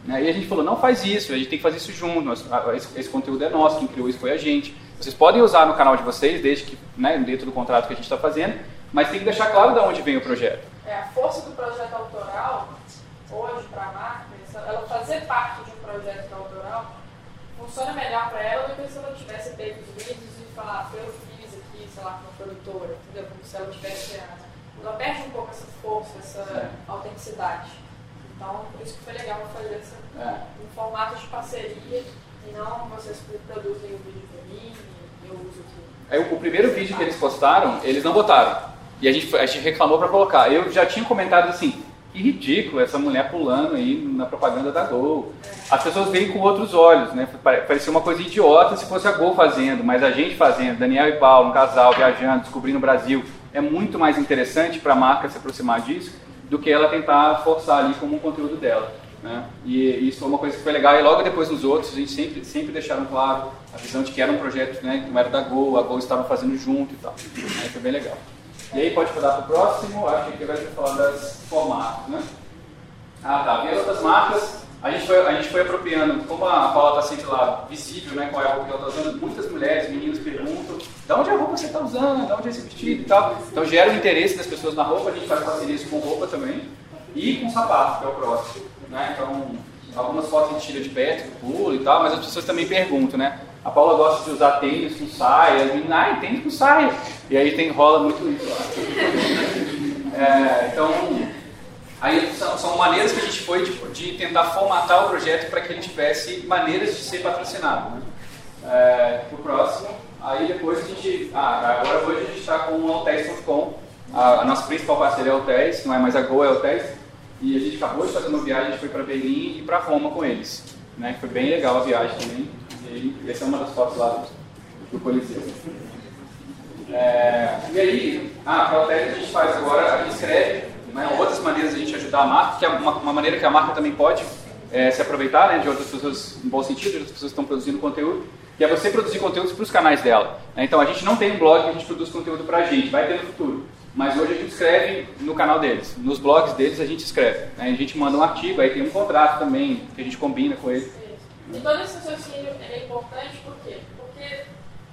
Né? E a gente falou, não faz isso, a gente tem que fazer isso junto, esse, esse conteúdo é nosso, quem criou isso foi a gente. Vocês podem usar no canal de vocês, desde que, né, dentro do contrato que a gente está fazendo, mas tem que deixar claro de onde vem o projeto. É, a força do projeto autoral, hoje, para a marca, ela fazer parte de um projeto autoral, funciona melhor para ela do que se ela tivesse feito os vídeos e falar, ah, eu fiz aqui, sei lá, com uma produtora, entendeu? Como se ela tivesse. Ela perde um pouco essa força, essa autenticidade. Então, por isso que foi legal fazer essa, é. um formato de parceria e não vocês produzem o vídeo para mim e eu uso aqui. Aí, o primeiro vídeo que eles postaram, eles não botaram. E a gente, a gente reclamou para colocar. Eu já tinha comentado assim, que ridículo essa mulher pulando aí na propaganda da Gol. As pessoas veem com outros olhos, né? Parecia uma coisa idiota se fosse a Gol fazendo, mas a gente fazendo, Daniel e Paulo, um casal viajando, descobrindo o Brasil, é muito mais interessante para a marca se aproximar disso do que ela tentar forçar ali como um conteúdo dela. Né? E isso foi uma coisa que foi legal. E logo depois nos outros, a gente sempre, sempre deixaram claro a visão de que era um projeto né, que não era da Gol, a Gol estava fazendo junto e tal. Foi bem legal. E aí pode mudar para o próximo, acho que aqui vai falar das formatos, né? Ah tá, e as outras marcas, a gente foi, a gente foi apropriando, como a Paula está sempre lá visível, né, qual é a roupa que ela está usando, muitas mulheres, meninos perguntam, de onde é a roupa que você está usando, de onde é esse vestido e tal. Então gera o interesse das pessoas na roupa, a gente faz parcerias com roupa também, e com sapato, que é o próximo. Né? Então, algumas fotos a gente tira de perto, pulo e tal, mas as pessoas também perguntam, né? A Paula gosta de usar tênis com saia, meninas, ai, tênis com saia. E aí tem, rola muito isso lá. É, então, aí são, são, maneiras que a gente foi de, de tentar formatar o projeto para que ele tivesse maneiras de ser patrocinado. Né? É, o próximo, aí depois a gente, ah, agora hoje a gente está com o Altés.com, a, a, nossa principal parceria é o Altés, não é mais a Go, é o Altés, e a gente acabou de fazer uma viagem, a gente foi para Berlim e para Roma com eles. Né? Foi bem legal a viagem também. E essa é uma das fotos lá do Coliseu. É, e aí, ah, a que a gente faz agora, a gente escreve né, outras maneiras de a gente ajudar a marca, que é uma, uma maneira que a marca também pode é, se aproveitar né, de outras pessoas, em bom sentido, de outras pessoas que estão produzindo conteúdo, que é você produzir conteúdos para os canais dela. Né? Então a gente não tem um blog que a gente produz conteúdo para a gente, vai ter no futuro. Mas hoje a gente escreve no canal deles. Nos blogs deles a gente escreve. Né? A gente manda um artigo, aí tem um contrato também que a gente combina com ele. E todo esse raciocínio é importante por quê? Porque,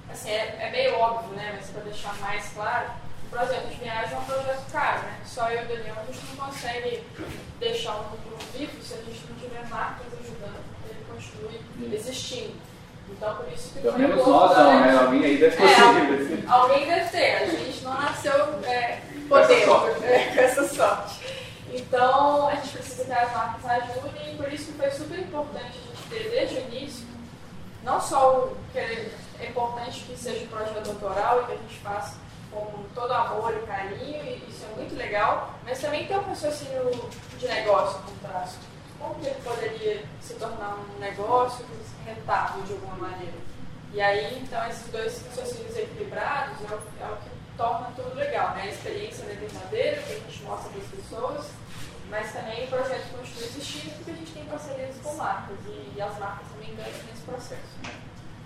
assim, é, é meio óbvio, né? Mas para deixar mais claro, o projeto de viagem é um projeto caro, né? Só eu e o Daniel, a gente não consegue deixar um núcleo vivo se a gente não tiver marcas ajudando que ele continue existindo. Então, por isso que Pelo menos nós não, né? Alguém aí deve ter é, Alguém deve ter. A gente não nasceu é, podendo, é, com essa sorte. Então, a gente precisa que as marcas ajudem e por isso que foi super importante ter desde o início, não só o que é importante que seja um projeto doutoral e que a gente faça com todo amor e carinho, e isso é muito legal, mas também ter um raciocínio de negócio por trás. Como que ele poderia se tornar um negócio rentável de alguma maneira? E aí, então, esses dois raciocínios equilibrados é o, é o que torna tudo legal, né? A experiência da verdadeira, que a gente mostra para as pessoas, mas também o projeto continua existindo porque a gente tem parcerias com marcas e as marcas também ganham nesse processo.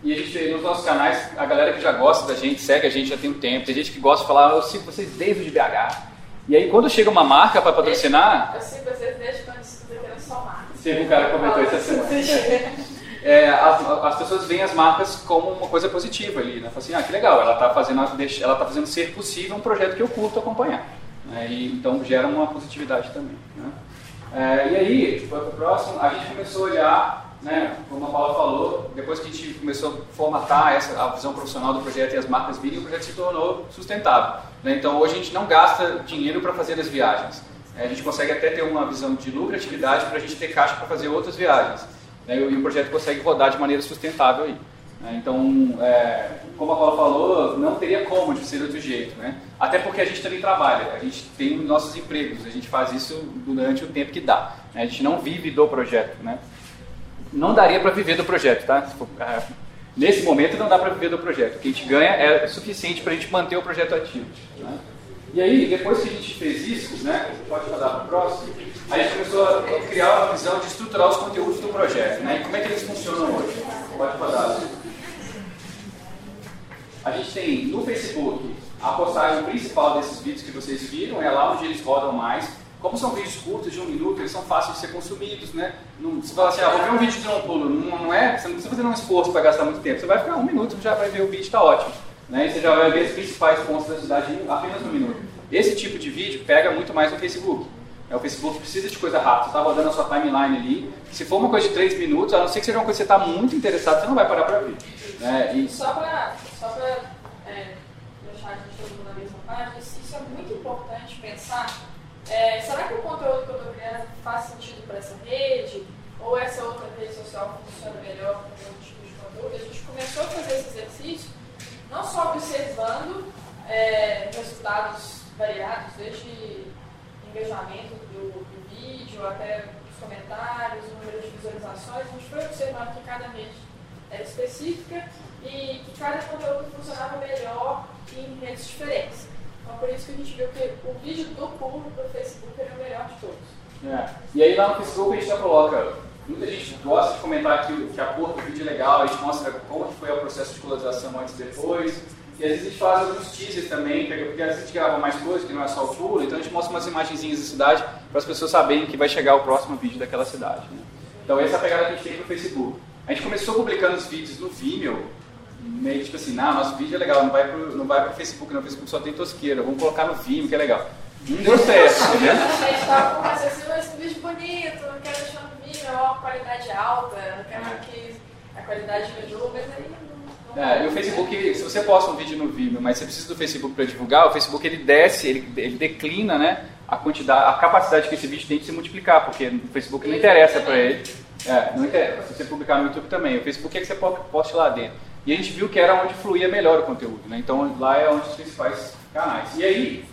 E a gente nos nossos canais, a galera que já gosta da gente, segue a gente já tem um tempo, tem gente que gosta de falar, eu sigo vocês desde o de BH. E aí quando chega uma marca para patrocinar. Eu sigo vocês desde quando estuda que era só marca. Sempre um cara comentou isso semana. É, as, as, pessoas veem as marcas como uma coisa positiva ali, né? Fala assim, ah, que legal, ela está fazendo, ela tá fazendo ser possível um projeto que eu curto acompanhar. Né? E, então gera uma positividade também. Né? É, e aí, para o próximo, a gente começou a olhar, né, como a Paula falou, depois que a gente começou a formatar essa, a visão profissional do projeto e as marcas virem, o projeto se tornou sustentável. Né? Então hoje a gente não gasta dinheiro para fazer as viagens. É, a gente consegue até ter uma visão de lucratividade para a gente ter caixa para fazer outras viagens. Né? E o projeto consegue rodar de maneira sustentável aí. Né? Então, é, como a Paula falou, não teria como de ser de outro jeito. Né? Até porque a gente também trabalha, a gente tem nossos empregos, a gente faz isso durante o tempo que dá. Né? A gente não vive do projeto. Né? Não daria para viver do projeto, tá? É, nesse momento não dá para viver do projeto. O que a gente ganha é suficiente para a gente manter o projeto ativo. Né? E aí, depois que a gente fez isso, né, pode rodar para o próximo, a gente começou a criar uma visão de estruturar os conteúdos do projeto. Né? E como é que eles funcionam hoje? Pode rodar. A gente tem no Facebook a postagem principal desses vídeos que vocês viram, é lá onde eles rodam mais. Como são vídeos curtos de um minuto, eles são fáceis de ser consumidos, né? Não, você fala assim, ah, vou ver um vídeo de um pulo, não, não é, você não precisa fazer um esforço para gastar muito tempo, você vai ficar um minuto, já vai ver o vídeo, está ótimo. Né? E você já vai ver os principais pontos da cidade em apenas um minuto. Esse tipo de vídeo pega muito mais no Facebook. É, o Facebook precisa de coisa rápida, está rodando a sua timeline ali. Se for uma coisa de 3 minutos, a não ser que seja uma coisa que você está muito interessado, você não vai parar para ver. Né? E... Só para só é, deixar a gente todo mundo na mesma página, isso é muito importante pensar. É, será que o conteúdo que eu estou criando faz sentido para essa rede? Ou essa outra rede social funciona melhor com outro tipo de conteúdo? A gente começou a fazer esse exercício não só observando é, resultados variados, desde engajamento do, do, vídeo até os comentários, o número de visualizações, a gente foi observando que cada rede era específica e que cada conteúdo funcionava melhor em redes diferentes. Então, por isso que a gente viu que o vídeo do público do Facebook era o melhor de todos. É. E aí lá no Facebook a gente já coloca, muita gente gosta de comentar que, que a cor do vídeo é legal, a gente mostra como foi o processo de colorização antes e depois, e às vezes a gente faz alguns teasers também, porque às vezes a gente grava mais coisas, que não é só o pulo, então a gente mostra umas imagenzinhas da cidade para as pessoas saberem que vai chegar o próximo vídeo daquela cidade. Né? Então essa é a pegada que a gente tem no Facebook. A gente começou publicando os vídeos no Vimeo, meio tipo assim, não, nosso vídeo é legal, não vai pro, não vai Facebook, não, o Facebook só tem tosqueira, vamos colocar no Vimeo, que é legal. Não deu certo, tá vendo? A gente tava com esse vídeo bonito, não quero deixar no Vimeo, ó, qualidade alta, não quero é. que a qualidade melhore, mas aí é, e o Facebook, se você posta um vídeo no Vimeo, mas você precisa do Facebook para divulgar, o Facebook ele desce, ele, ele declina né, a quantidade, a capacidade que esse vídeo tem de se multiplicar, porque o Facebook não interessa para ele. É, não interessa. Se você publicar no YouTube também, o Facebook é que você poste lá dentro. E a gente viu que era onde fluía melhor o conteúdo, né? Então lá é onde os principais canais. E aí,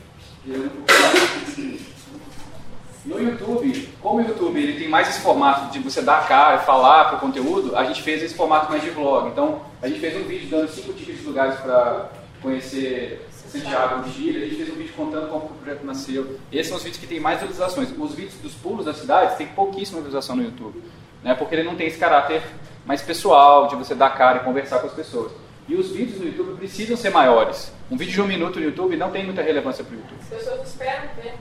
no YouTube, como o YouTube ele tem mais esse formato de você dar a cara, falar para o conteúdo, a gente fez esse formato mais de vlog. Então, a gente fez um vídeo dando cinco tipos de lugares para conhecer Santiago no Chile, a gente fez um vídeo contando como o projeto nasceu. Esses são os vídeos que têm mais visualizações. Os vídeos dos pulos das cidades têm pouquíssima visualização no YouTube, né? porque ele não tem esse caráter mais pessoal, de você dar cara e conversar com as pessoas. E os vídeos no YouTube precisam ser maiores. Um vídeo de um minuto no YouTube não tem muita relevância para o YouTube. As pessoas esperam ver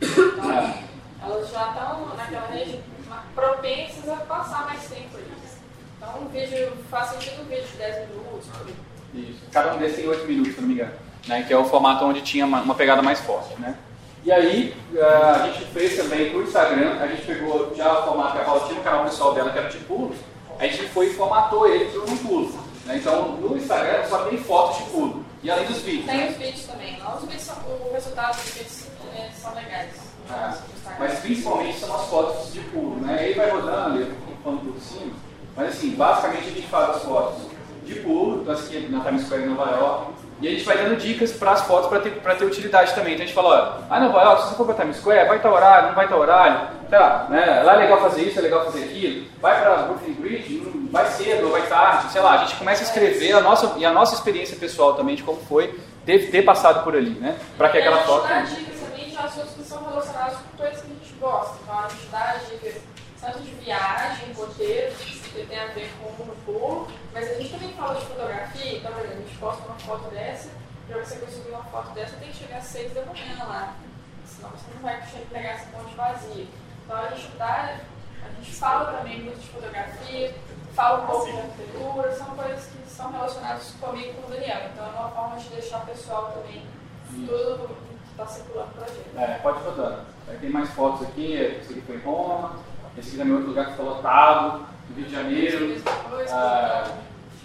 então, elas já estão naquela região propensas a passar mais tempo ali. Então, um vídeo faz sentido um vídeo de 10 minutos. Isso. Cada um desses tem 8 minutos, se não me engano. Né, que é o formato onde tinha uma, uma pegada mais forte. Né? E aí, uh, a gente fez também para o Instagram, a gente pegou já o formato que a Paula tinha no canal pessoal dela, que era pulos, a gente foi e formatou ele para um pulo. Né? Então, no Instagram só tem fotos de pulo. E além dos vídeos. Tem né? os vídeos também. Os vídeos são, o resultado dos vídeos é, são legais. Ah, mas principalmente são as fotos de pulo, né? Aí vai rodando, eu fico falando por cima. Mas assim, basicamente a gente faz as fotos de pulo, então aqui na Times Square em Nova York, e a gente vai dando dicas para as fotos para ter, ter utilidade também. Então a gente fala, ó, ah, Nova York, se você for para Times Square, vai estar horário, não vai estar horário, tá, né? Lá é legal fazer isso, é legal fazer aquilo, vai para Brooklyn Bridge, vai cedo ou vai tarde, sei lá, a gente começa a escrever a nossa, e a nossa experiência pessoal também de como foi, deve ter passado por ali, né? Para que aquela foto. Dicas também já assuntos que são relacionados com coisas que a gente gosta. Então a gente dá dicas tanto de viagem, roteiros, que tem a ver com o pulo, mas a gente também fala de fotografia, então a gente posta uma foto dessa, para você conseguir uma foto dessa tem que chegar às 6 da manhã lá, senão você não vai pegar essa ponte vazia. Então a gente dá, a gente fala também muito de fotografia, fala um pouco de arquitetura, são coisas que são relacionadas comigo e com o Daniel. Então é uma forma de deixar o pessoal também tudo que está circulando para gente. É, pode rodando. Tem mais fotos aqui, esse aqui foi em Roma, esse aqui também é outro lugar que está lotado, Rio de Janeiro, ah,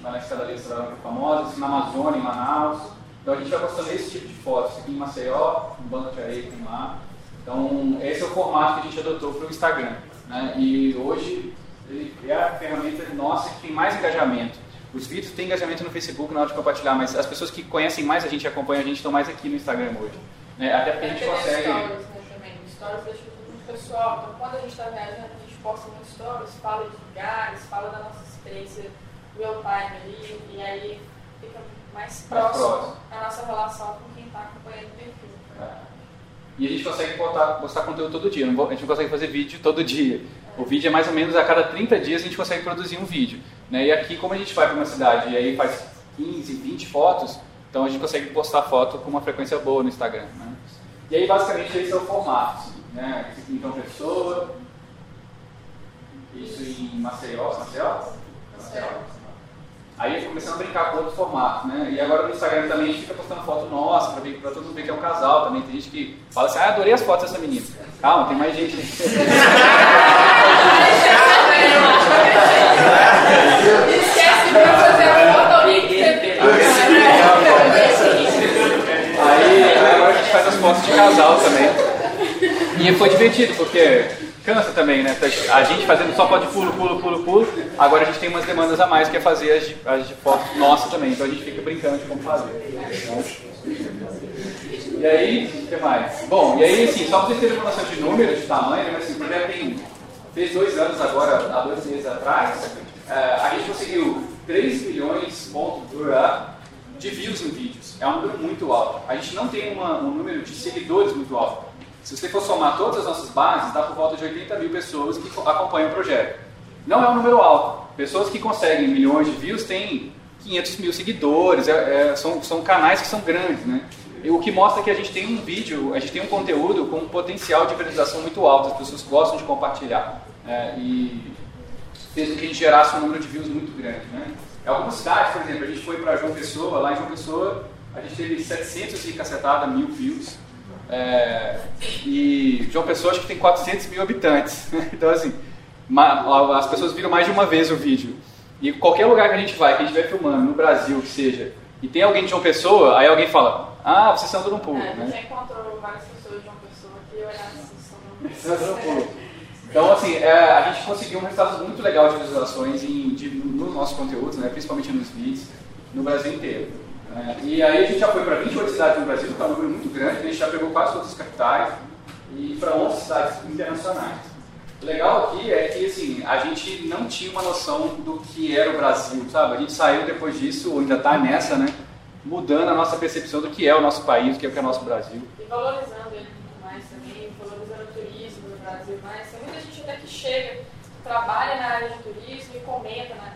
na escadaria restaurante famosa, na Amazônia, em Manaus. Então a gente vai postando esse tipo de fotos aqui em Maceió, um banco de areia tem lá. Então esse é o formato que a gente adotou para o Instagram. Né? E hoje ele é a ferramenta nossa que tem mais engajamento. Os vídeos têm engajamento no Facebook na hora de compartilhar, mas as pessoas que conhecem mais a gente e acompanham a gente estão mais aqui no Instagram hoje. Né? Até porque a gente consegue. Stories, né, também. Stories deixa tudo pessoal. Então, quando a gente está viajando, posta muitos stories, fala de lugares, fala da nossa experiência real time ali, e aí fica mais próximo, mais próximo. a nossa relação com quem está acompanhando o perfil. É. E a gente consegue postar, postar conteúdo todo dia, a gente não consegue fazer vídeo todo dia. O vídeo é mais ou menos a cada 30 dias a gente consegue produzir um vídeo. Né? E aqui, como a gente vai para uma cidade e aí faz 15, 20 fotos, então a gente consegue postar foto com uma frequência boa no Instagram. Né? E aí, basicamente, esse é o formato. Né? Então, pessoa. Isso em Maceió. Maceió? Maceió. Aí começando a brincar com outros formatos, né? E agora no Instagram também a gente fica postando foto nossa, pra, ver, pra todo mundo ver que é um casal também. Tem gente que fala assim, ah, adorei as fotos dessa menina. Calma, tem mais gente. Esquece de fazer a foto Aí agora a gente faz as fotos de casal também. E foi divertido, porque cansa também, né? A gente fazendo só foto de pulo, pulo, pulo, pulo. Agora a gente tem umas demandas a mais que é fazer as de, as de foto nossa também. Então a gente fica brincando de como fazer. E aí, o que mais? Bom, e aí, assim, só para vocês terem uma noção de número, de tamanho, né? Assim, o projeto tem, fez dois anos agora, há dois meses atrás, uh, a gente conseguiu 3 milhões de views em vídeos. É um número muito alto. A gente não tem uma, um número de seguidores muito alto. Se você for somar todas as nossas bases, dá por volta de 80 mil pessoas que acompanham o projeto. Não é um número alto. Pessoas que conseguem milhões de views têm 500 mil seguidores, é, é, são, são canais que são grandes, né? O que mostra que a gente tem um vídeo, a gente tem um conteúdo com um potencial de viralização muito alto, as pessoas gostam de compartilhar. É, e fez com que a gente gerasse um número de views muito grande. Né? Em algumas cidades, por exemplo, a gente foi para João Pessoa, lá em João Pessoa a gente teve 700 e cacetada mil views. É, e João Pessoa acho que tem 400 mil habitantes. Então, assim, as pessoas viram mais de uma vez o vídeo. E qualquer lugar que a gente vai, que a gente vai filmando, no Brasil, que seja, e tem alguém de João Pessoa, aí alguém fala, ah, vocês são do pulo. É, né? já encontrou várias pessoas de João Pessoa que olharam assim, são do pulo. Então, assim, é, a gente conseguiu um resultado muito legal de visualizações em, de, nos nossos conteúdos, né, principalmente nos vídeos, no Brasil inteiro. É, e aí a gente já foi para 28 cidades no Brasil, que é um número muito grande, a gente já pegou quase todas as capitais, e para 11 cidades internacionais. O legal aqui é que assim, a gente não tinha uma noção do que era o Brasil, sabe? A gente saiu depois disso, ou ainda está nessa, né? Mudando a nossa percepção do que é o nosso país, do que é o nosso Brasil. E valorizando ele mais também, valorizando o turismo no Brasil mais. Tem muita gente até que chega, trabalha na área de turismo e comenta na,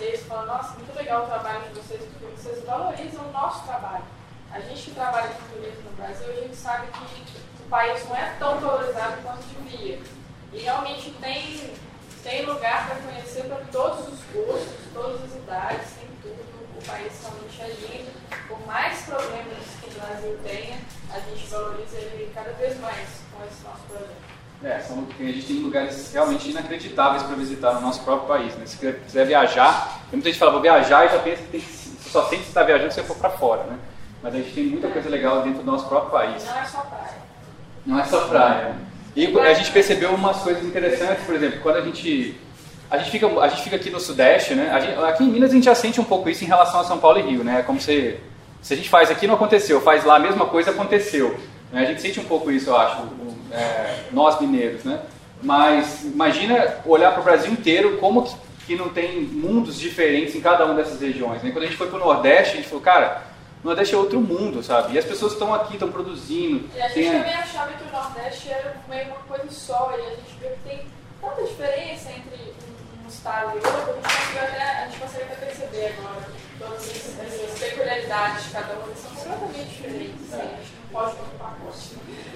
na sexta, fala, nossa, muito legal o trabalho de vocês, porque vocês valorizam o nosso trabalho. A gente que trabalha com turismo no Brasil, a gente sabe que o país não é tão valorizado quanto devia. E realmente tem, tem lugar para conhecer para todos os gostos, todas as idades, tem tudo. O país realmente é lindo. Por mais problemas que o Brasil tenha, a gente valoriza ele cada vez mais com esse nosso projeto. É, são, a gente tem lugares realmente inacreditáveis para visitar no nosso próprio país. Né? Se quiser viajar, tem muita gente que fala, vou viajar e já pensa que tem, só sente que está viajando se você for para fora. Né? Mas a gente tem muita coisa legal dentro do nosso próprio país. Não é só praia. Não é só praia. E a gente percebeu umas coisas interessantes, por exemplo, quando a gente a gente fica a gente fica aqui no sudeste, né? Gente, aqui em Minas a gente já sente um pouco isso em relação a São Paulo e Rio, né? É como se se a gente faz aqui não aconteceu, faz lá a mesma coisa aconteceu. Né? A gente sente um pouco isso, eu acho, é, nós mineiros, né? Mas imagina olhar para o Brasil inteiro como que, que, não tem mundos diferentes em cada uma dessas regiões. Né? Quando a gente foi para o Nordeste, a gente falou, cara, o Nordeste é outro mundo, sabe? E as pessoas estão aqui, estão produzindo. E a gente tem... também achava que o Nordeste era meio uma coisa só, e a gente viu que tem tanta diferença entre um, um estado e outro, a gente conseguiu até, a gente consegue até perceber agora. Todas essas peculiaridades de cada uma são completamente diferentes. Assim,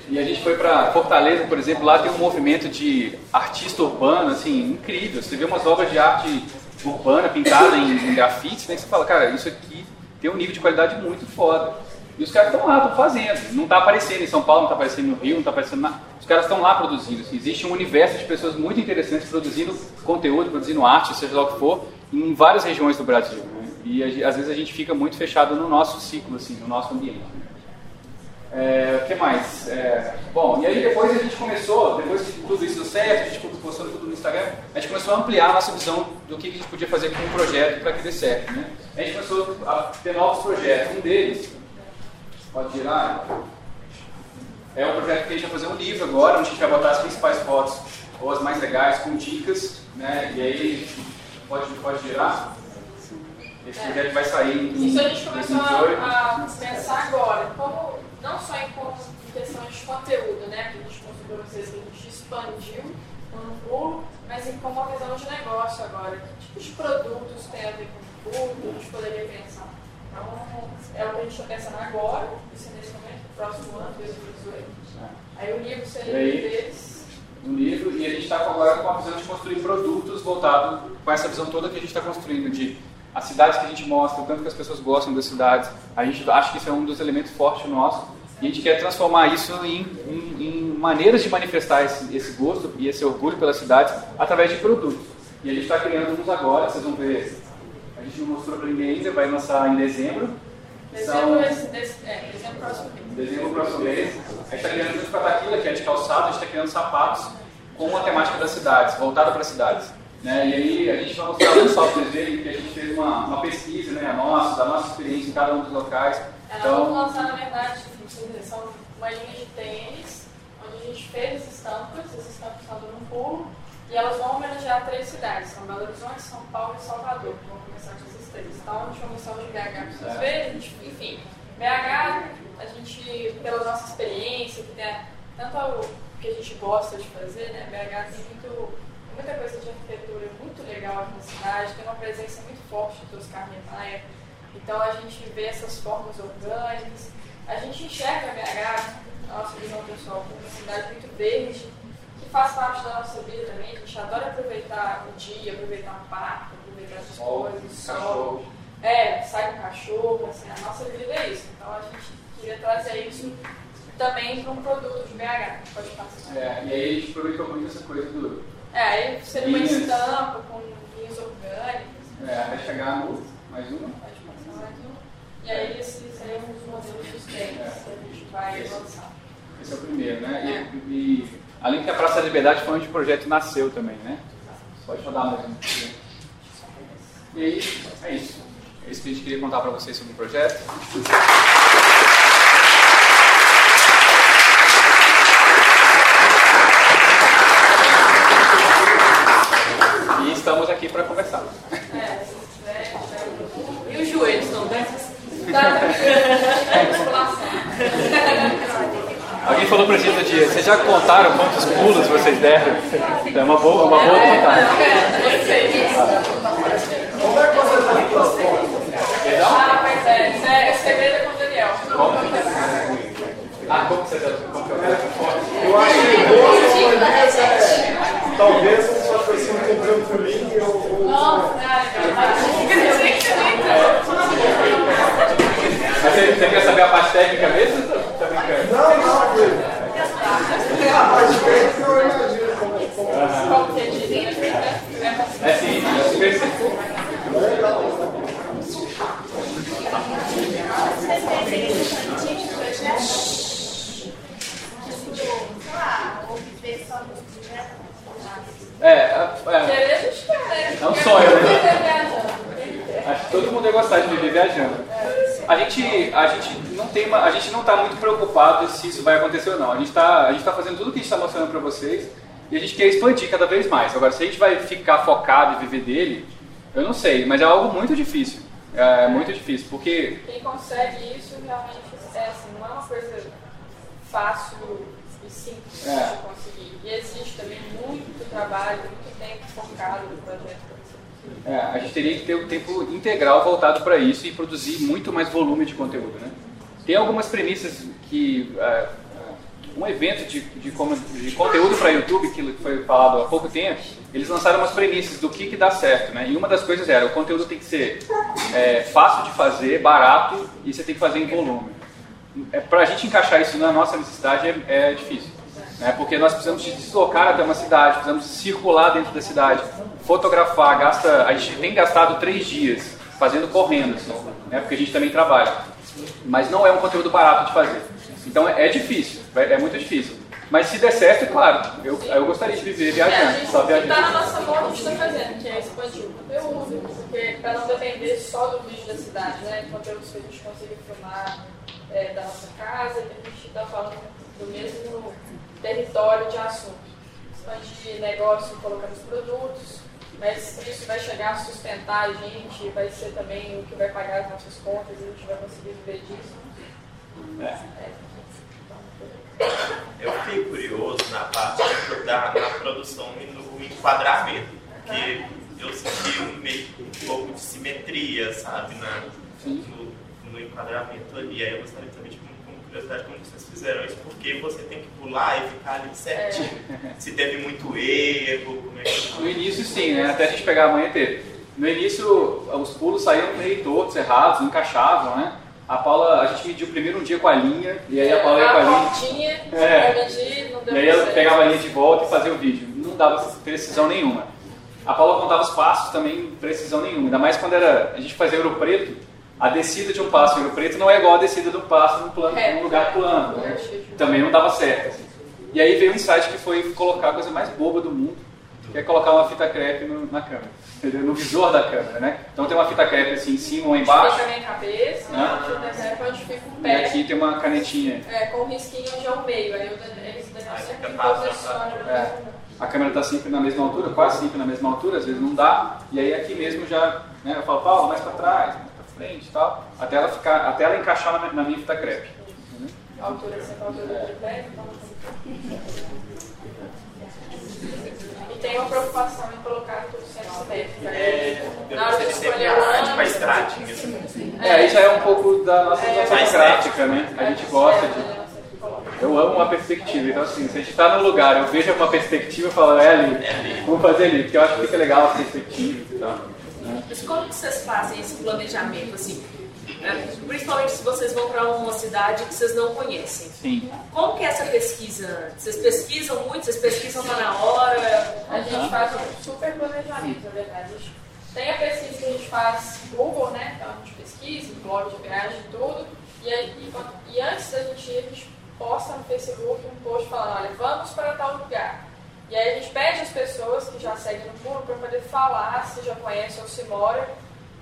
E a gente foi para Fortaleza, por exemplo, lá tem um movimento de artista urbano, assim, incrível. Você vê umas obras de arte urbana pintada em, em grafites, né? Você fala, cara, isso aqui tem um nível de qualidade muito foda. E os caras estão lá, estão fazendo. Não está aparecendo em São Paulo, não está aparecendo no Rio, não está aparecendo na... Os caras estão lá produzindo. Assim. Existe um universo de pessoas muito interessantes produzindo conteúdo, produzindo arte, seja lá o que for, em várias regiões do Brasil. Né? E às vezes a gente fica muito fechado no nosso ciclo, assim, no nosso ambiente. É, o que mais? É, bom, e aí depois a gente começou, depois que tudo isso deu certo, a gente postou tudo no Instagram, a gente começou a ampliar a nossa visão do que a gente podia fazer com o projeto para que dê certo. Né? A gente começou a ter novos projetos. Um deles, pode girar, é um projeto que a gente vai fazer um livro agora, onde a gente vai botar as principais fotos, ou as mais legais, com dicas, né? e aí pode, pode girar. Esse projeto vai sair em Isso a gente começou a, a pensar agora. Como não só em, questões de conteúdo, né, que a gente mostrou para vocês que a gente expandiu no pulo, mas em como a visão de negócio agora. Que tipo de produtos tem a ver com o pulo, a gente poderia pensar. Então, é o que a gente está pensando agora, isso é nesse momento, próximo ano, 2018. Aí o livro seria um deles. Um livro, e a gente está agora com a visão de construir produtos voltado com essa visão toda que a gente está construindo de as cidades que a gente mostra, o tanto que as pessoas gostam das cidades, a gente acha que isso é um dos elementos fortes nossos e a gente quer transformar isso em, em, em maneiras de manifestar esse, esse, gosto e esse orgulho pelas cidades através de produtos. E a gente está criando uns agora, vocês vão ver, a gente não mostrou para ninguém ainda, vai lançar em dezembro. Dezembro, esse, é, dezembro próximo mês. Dezembro próximo mês. A gente está criando junto com a Taquila, que é de calçado, a gente está criando sapatos com a temática das cidades, voltada para as cidades. Né? E aí a gente vai mostrar um software dele que a gente fez uma, uma pesquisa, né, a nossa, da nossa experiência em cada um dos locais. Então, vamos lançar, na verdade, são uma linha de tênis, onde a gente fez as estampas, as estampas estão dando um pulo, e elas vão homenagear três cidades, são Belo Horizonte, São Paulo e Salvador. Vamos começar com essas três. Então, a gente vai mostrar de BH para vocês é. verem, enfim. BH, a gente, pela nossa experiência, que tem tanto o que a gente gosta de fazer, né, BH tem muito muita coisa de arquitetura muito legal aqui na cidade, tem uma presença muito forte do Oscar Niemeyer. Então a gente vê essas formas orgânicas. A gente enxerga a BH, nossa visão pessoal, como uma cidade muito verde, que faz parte da nossa vida também. A gente adora aproveitar o dia, aproveitar o parque, aproveitar as coisas, o sol. É, sai com cachorro, assim, a nossa vida é isso. Então a gente queria trazer isso também para um produto de BH. Pode passar. É, e aí a gente aproveitou muito essa coisa do é, aí seria uma estampa com linhas orgânicas. É, até chegar no mais uma. Pode passar mais uma. E aí esses seriam a gente vai esse. Esse é o primeiro, né? É. E, e, além que a Praça da Liberdade foi onde o projeto nasceu também, né? Pode rodar mais um. E aí, é isso. É isso que a gente queria contar para vocês sobre o projeto. estamos aqui para conversar. É, e os joelhos não Alguém falou pra gente dia, vocês já contaram quantos pulos vocês deram? É uma boa, uma boa. Como que vocês Ah, pois é, isso é segredo com o Daniel. Ah, como você deu? Eu acho que talvez só foi comprei um filhinho e eu. Nossa, Mas você, você quer saber a parte técnica mesmo? Brincando? Não, não, A parte técnica eu imagino como. Como você diz, É sim, é super. Legal. Vocês têm tipo de projeto? É, é, é. a gente quer, né? É um sonho, né? Acho que todo mundo ia gostar de viver viajando. A gente, a gente não tem uma, a gente não está muito preocupado se isso vai acontecer ou não. A gente está, a gente está fazendo tudo o que a gente está mostrando para vocês e a gente quer expandir cada vez mais. Agora, se a gente vai ficar focado e viver dele, eu não sei, mas é algo muito difícil. É muito difícil, porque Quem consegue isso realmente é assim, não é uma coisa fácil e simples É. de conseguir. E existe também muito trabalho, muito tempo focado no projeto. É, a gente teria que ter o tempo integral voltado para isso e produzir muito mais volume de conteúdo, né? Tem algumas premissas que é, um evento de, de, de conteúdo para YouTube que foi falado há pouco tempo, eles lançaram umas premissas do que que dá certo, né? E uma das coisas era o conteúdo tem que ser é, fácil de fazer, barato e você tem que fazer em volume. É, para a gente encaixar isso na nossa necessidade é, é difícil, né? Porque nós precisamos de deslocar até uma cidade, precisamos circular dentro da cidade, fotografar, gasta, a gente tem gastado três dias fazendo correndo, assim, né? Porque a gente também trabalha, mas não é um conteúdo barato de fazer. Então é, é difícil, é, é muito difícil. Mas se der certo, claro, eu, eu gostaria de viver É, a viajando, gente só está na viajando. nossa mão, a gente está fazendo, que é expandir o conteúdo, porque para não depender só do vídeo da cidade, né? Conteúdos que a gente consiga filmar é, da nossa casa, que a gente está falando do mesmo território de assunto. Expandir negócio, colocando os produtos, mas isso vai chegar a sustentar a gente, vai ser também o que vai pagar as nossas contas e a gente vai conseguir viver disso. É. Eu fiquei curioso na parte da na produção e no enquadramento, porque eu senti um, meio, um pouco de simetria, sabe, na, no, no enquadramento ali. Aí eu gostaria de curiosidade, como vocês fizeram isso, porque você tem que pular e ficar ali certinho. Se teve muito erro, como é que No início sim, né? Até a gente pegar a manhã teve. No início os pulos saíam meio tortos, errados, não encaixavam, né? A Paula, a gente mediu primeiro um dia com a linha, e aí a Paula ia com a linha. portinha, É. medir, não deu E aí ela pegava a linha de volta e fazia o vídeo. Não dava precisão nenhuma. A Paula contava os passos também, precisão nenhuma. Ainda mais quando era, a gente fazia Ouro Preto, a descida de um passo em Ouro Preto não é igual a descida do passo num, plano, É. num lugar plano. né? Também não dava certo. assim. E aí veio um insight que foi colocar a coisa mais boba do mundo, que é colocar uma fita crepe no- na câmera. entendeu? No visor da câmera, né? Então tem uma fita crepe assim em cima ou embaixo, Fica na minha cabeça, a fita crepe onde fica o e pé. aqui tem uma canetinha. É, com o risquinho onde é o meio. Aí eles Aí sempre fica fácil, posiciona. É. A câmera está sempre na mesma altura, quase sempre na mesma altura, às vezes não dá. E aí aqui mesmo já, né, eu falo, Paulo, mais para trás, frente e tal, até ela, ficar, até ela encaixar na, na minha fita crepe. A altura a altura do pé. Então... E tem uma preocupação em colocar tudo sempre simétrico. É, eu Na hora de escolher o a. Assim. É, aí já é um pouco da nossa É, gráfica, né? A gente gosta de. de... Eu amo uma perspectiva, então assim, se a gente está no lugar, eu vejo uma perspectiva e falo, é ali, vamos fazer ali, porque eu acho que fica legal as perspectivas e tal. Mas como que vocês fazem esse planejamento, assim? né? Principalmente se vocês vão para uma cidade que vocês não conhecem. Sim. Como que é essa pesquisa? Vocês pesquisam muito? Vocês pesquisam lá na hora? A gente faz um super planejamento, na verdade. Tem a pesquisa que a gente faz no Google, né? Então a gente pesquisa, blog de viagem e tudo. E, aí, e, e antes da gente ir, a gente posta no Facebook um post falando, olha, vamos para tal lugar. E aí a gente pede às pessoas que já seguem no Google para poder falar se já conhece ou se mora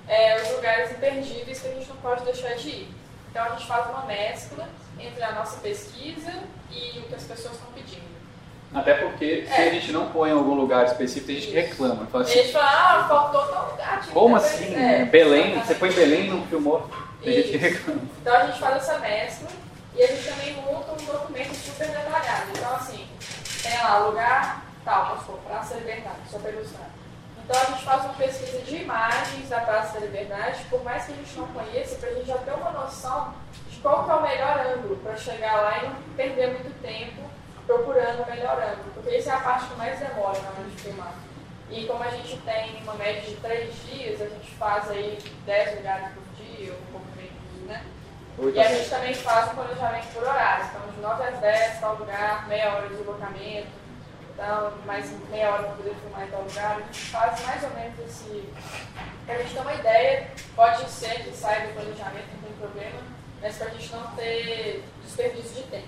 é, os lugares imperdíveis que a gente não pode deixar de ir. Então a gente faz uma mescla entre a nossa pesquisa e o que as pessoas estão pedindo. Até porque se É. a gente não põe em algum lugar específico, tem gente que reclama. Fala A assim, gente fala, ah, faltou tal lugar. como assim? é, Belém? Você põe Belém não filmou? Tem gente que reclama. Então a gente faz essa mescla e a gente também monta um documento super detalhado. Então assim, tem lá lugar tal, pastor, Praça da Liberdade, só para ilustrar. Então a gente faz uma pesquisa de imagens da Praça da Liberdade, por mais que a gente não conheça, para a gente já ter uma noção de qual que é o melhor ângulo para chegar lá e não perder muito tempo procurando o melhor ângulo, porque isso é a parte que mais demora na hora de filmar. E como a gente tem uma média de três dias, a gente faz aí 10 lugares por dia, ou 8 e a gente também faz um planejamento por horário. Então, de 9 às 10, tal lugar, meia hora de deslocamento, então, mais meia hora para poder filmar em tal lugar. A gente faz mais ou menos esse. Para a gente ter uma ideia, pode ser que saia do planejamento, não tem problema, mas para a gente não ter desperdício de tempo.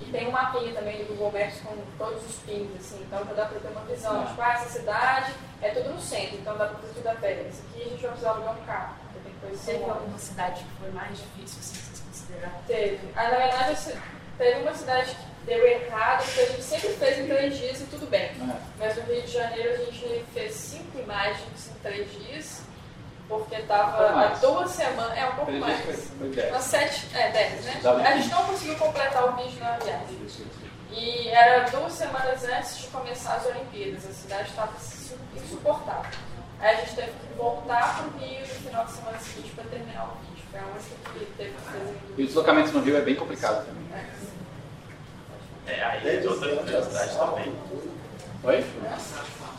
E tem um mapinha também do Google Maps com todos os pins, assim, então já dá para ter uma visão. Tipo, ah, essa cidade é tudo no centro, então dá para fazer tudo a pé. Isso aqui a gente vai precisar alugar um carro porque coisa Teve alguma cidade que foi mais difícil, assim, vocês consideraram? Teve. Ah, na verdade, esse- teve uma cidade que deu errado, que a gente sempre fez em três dias e tudo bem. É. Mas no Rio de Janeiro a gente fez cinco imagens em três dias porque estava há duas semanas, é um pouco mais. Umas sete, é, dez, né? A gente não conseguiu completar o vídeo na viagem. E era duas semanas antes de começar as Olimpíadas, a cidade estava insuportável. Aí a gente teve que voltar para o Rio no final de semana seguinte para terminar o vídeo. Foi a única que teve que fazer. E os deslocamentos no Rio é bem complicado também. É, é aí outra curiosidade também. Oi?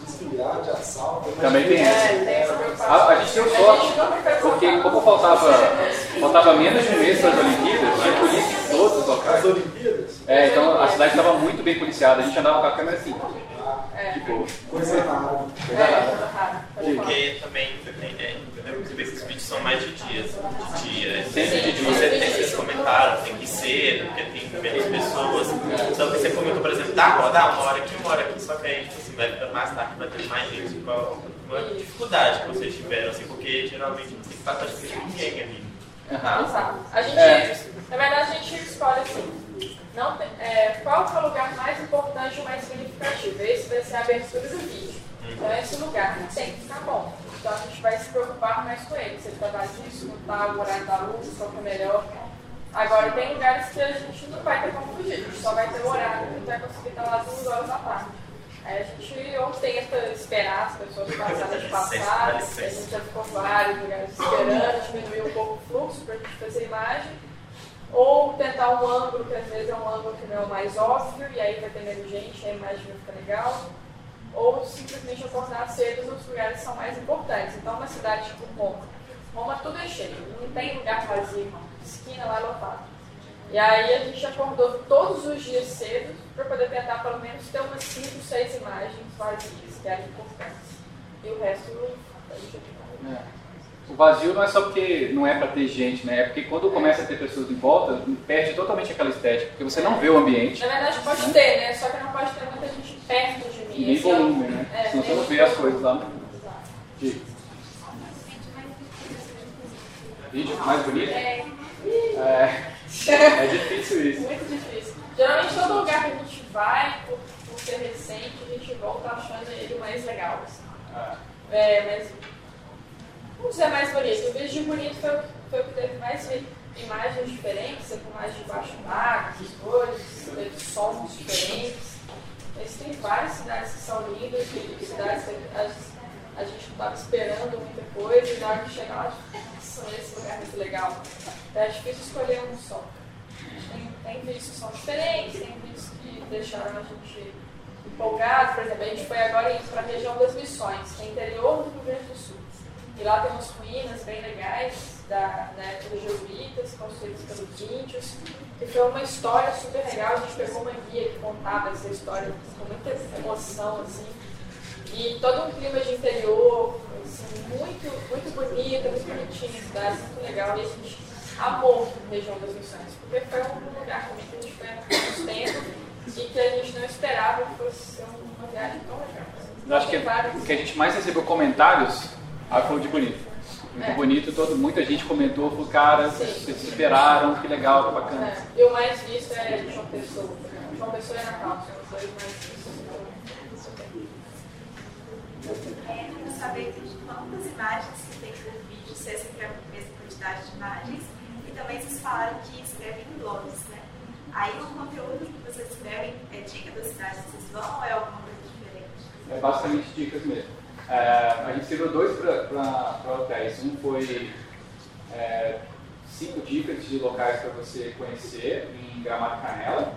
Desfiliar de assalto. Também tem É, isso. A, a gente deu sorte, porque como faltava, faltava menos de um mês para as Olimpíadas, tinha polícia em todos os As locais. Olimpíadas? É, então a cidade estava muito bem policiada. A gente andava com a câmera assim, de boa. Coisa rara. É, coisa rara. Porque também você vê que os vídeos são mais de dias, de dia. Sempre de. Você tem, vocês comentaram, tem que ser, porque tem menos pessoas. Então você comentou, por exemplo, dá rodar uma hora aqui, uma hora aqui, só que aí tipo assim, vai ficando mais tarde, vai ter mais gente. Qual uma dificuldade que vocês tiveram, assim, porque geralmente não tem praticamente ninguém ali. Tá? A gente, É. na verdade, a gente escolhe assim. Não tem- é, qual que é o lugar mais importante ou mais significativo? Esse vai ser a abertura do vídeo. Então, esse lugar tem que ficar bom. Então, a gente vai se preocupar mais com ele. Se ele está vazio, se não está, o horário da luz, qual que é melhor. Agora, tem lugares que a gente não vai ter como fugir. A gente só vai ter o horário e vai conseguir estar lá duas horas da tarde. Aí a gente ou tenta esperar as pessoas passarem de passar, a gente já ficou vários lugares esperando, diminuir um pouco o fluxo para a gente fazer a imagem. Ou tentar um ângulo, que às vezes é um ângulo que não é o mais óbvio, e aí vai ter menos gente, a imagem vai ficar legal. Ou simplesmente acordar cedo nos lugares que são mais importantes. Então, uma cidade tipo Roma. Roma tudo é cheio, não tem lugar vazio, esquina lá lotado. E aí a gente acordou todos os dias cedo para poder tentar pelo menos ter umas 5, 6 imagens vazias, que eram importantes. E o resto a gente É. O vazio não é só porque não é para ter gente, né? É porque quando começa a ter pessoas em volta, perde totalmente aquela estética, porque você não vê o ambiente Na verdade pode ter, né? Só que não pode ter muita gente perto de mim. nem é o- volume, né? é, Senão você não vê as coisas lá. Exato. Diga. Vídeo mais bonito? É, É, é difícil isso. muito difícil. Geralmente todo lugar que a gente vai, por, por ser recente, a gente volta achando ele mais legal. assim. Ah, É, mas vamos dizer mais bonito. O vídeo bonito foi, foi o que teve mais imagens diferentes, com mais de baixo d'água, essas coisas, teve sons diferentes. Tem várias cidades que são lindas, cidades que a, gente não estava esperando muita coisa, e na hora que chega lá, nossa, esse lugar é muito legal. É difícil escolher um só. Tem, tem vídeos que são diferentes, tem vídeos que deixaram a gente empolgado. Por exemplo, a gente foi agora para a região das Missões, que é interior do Rio Grande do Sul. E lá tem umas ruínas bem legais da, da época dos jesuítas, construídas pelos índios. E foi uma história super legal. A gente pegou uma guia que contava essa história com muita emoção, assim. E todo um clima de interior, assim, muito, muito bonita, muito bonitinha a cidade, muito legal. E a gente amou a região das Missões, porque foi um lugar também que a gente foi há muito tempo e que a gente não esperava que fosse ser uma viagem tão legal. Eu acho que o que a gente mais recebeu comentários ah, foi o de bonito. Muito É. bonito, todo, muita gente comentou, falou, cara, vocês superaram, que legal, que bacana. É, e o mais visto é João Pessoa. João Pessoa Ana Paula são os dois mais. É, eu quero saber quantas imagens que tem no vídeo, se é sempre a mesma quantidade de imagens. E também vocês falaram que escrevem em blogs, né? Aí o conteúdo que vocês escrevem é dica das cidades que vocês vão ou é alguma coisa diferente? É basicamente dicas mesmo. É, a gente escreveu dois para hotéis. Um foi é, cinco dicas de locais para você conhecer em Gramado Canela,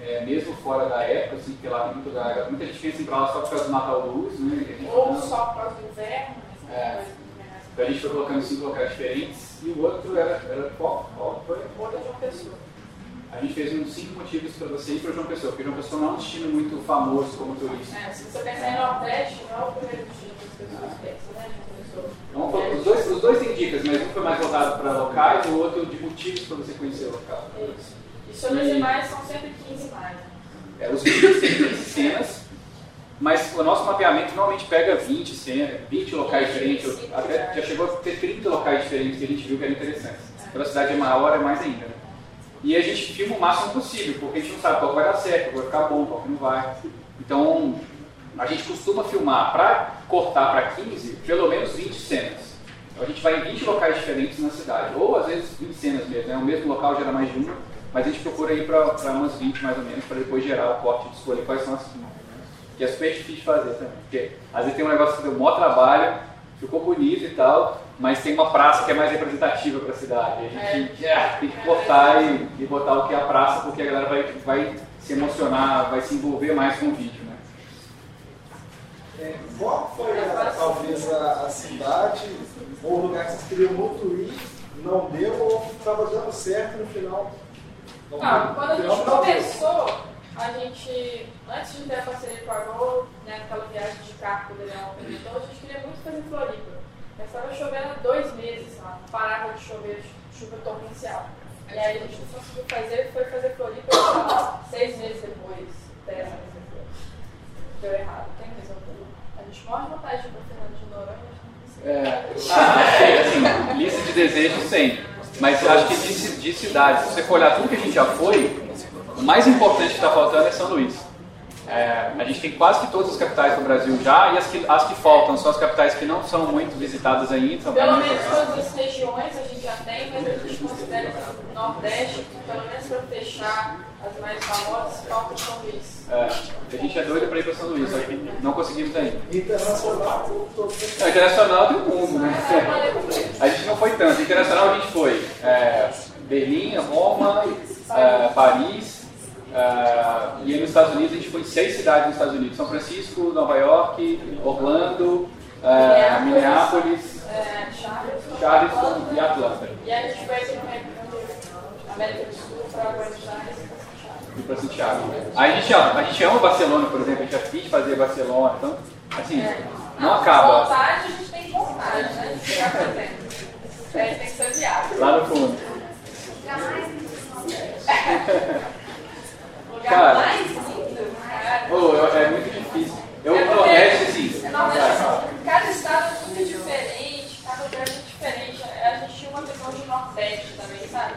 é, mesmo fora da época, assim, porque lá tem muito lugar. Muita gente pensa em ir pra lá só por causa do Natal Luz, né? Ou só por causa do inverno, mas tem É. Então a gente foi colocando cinco locais diferentes e o outro era, era qual? Qual foi? Outra João Pessoa. A gente fez uns cinco motivos para você ir para João Pessoa, porque João Pessoa não é um destino muito famoso como turista. É, se você pensar em Nordeste, não é o primeiro destino que as pessoas pensam, né, João Pessoa? Então, os, dois, os dois têm dicas, mas um foi mais voltado para locais e o outro de motivos para você conhecer o local. Isso. E sobre E- imagens, são sempre 15 imagens. É, os vídeos têm 15 cenas, mas o nosso mapeamento normalmente pega 20 cenas, 20 locais diferentes, até já chegou a ter 30 locais diferentes que a gente viu que era interessante. Pela cidade é maior, é mais ainda. Né? E a gente filma o máximo possível, porque a gente não sabe qual vai dar certo, qual vai ficar bom, qual não vai. Então, a gente costuma filmar para cortar para 15, pelo menos 20 cenas. a gente vai em 20 locais diferentes na cidade, ou às vezes 20 cenas mesmo, né? o mesmo local gera mais de uma, mas a gente procura ir para umas 20 mais ou menos, para depois gerar o corte de escolher quais são as 15. Que é super difícil de fazer também, porque às vezes tem um negócio que deu maior trabalho, ficou bonito e tal, mas tem uma praça que é mais representativa para a cidade. A gente é. tem que cortar e, e, botar o que é a praça, porque a galera vai, vai se emocionar, vai se envolver mais com o vídeo. Né? É, qual foi a, talvez a, a, cidade ou lugar que vocês queriam muito ir, não deu ou estava dando certo no final? Não, ah, quando a gente começou, a gente, antes de ter a parceria com a Gol, né, aquela viagem de carro que o Daniel comentou, a gente queria muito fazer Floripa. Mas estava chovendo há dois meses lá, não parava de chover, chuva torrencial. E aí a gente não conseguiu fazer, foi fazer Floripa seis meses depois, dez meses depois. Deu errado, tem que resolver. A gente morre de vontade de ir para Fernando de Noronha, é, ah, assim, lista de desejos tem. Mas eu acho que de, de cidades, se você for olhar tudo que a gente já foi, o mais importante que está faltando é São Luís. É, a gente tem quase que todas as capitais do Brasil já, e as que, as que faltam são as capitais que não são muito visitadas ainda. Pelo menos todas as regiões a gente já tem, mas a gente considera o Nordeste, pelo menos para fechar as mais famosas, falta São Luís. É, a gente é doido para ir para São Luís, só que não conseguimos ainda. Internacional, não, internacional tem o mundo, né? A gente não foi tanto. Internacional a gente foi é, Berlim, Roma, é, Paris. Uh, e nos Estados Unidos a gente foi em seis cidades nos Estados Unidos: São Francisco, Nova York, Orlando, uh, Minneapolis, é, Charleston e Atlanta. E a gente vai para América do Sul para Buenos Aires e para Santiago. A gente, a gente ama Barcelona, por exemplo, a gente já quis fazer Barcelona, então, assim, é. não, não acaba. Vontade, a gente tem vontade, né? Fazendo. É, tem que ser viável. Lá no fundo. Jamais Cara, oh, é muito difícil. Eu, é Nordeste, assim. Nordeste, cada estado é muito diferente, cada lugar é muito diferente. A gente tinha uma visão de Nordeste também, sabe?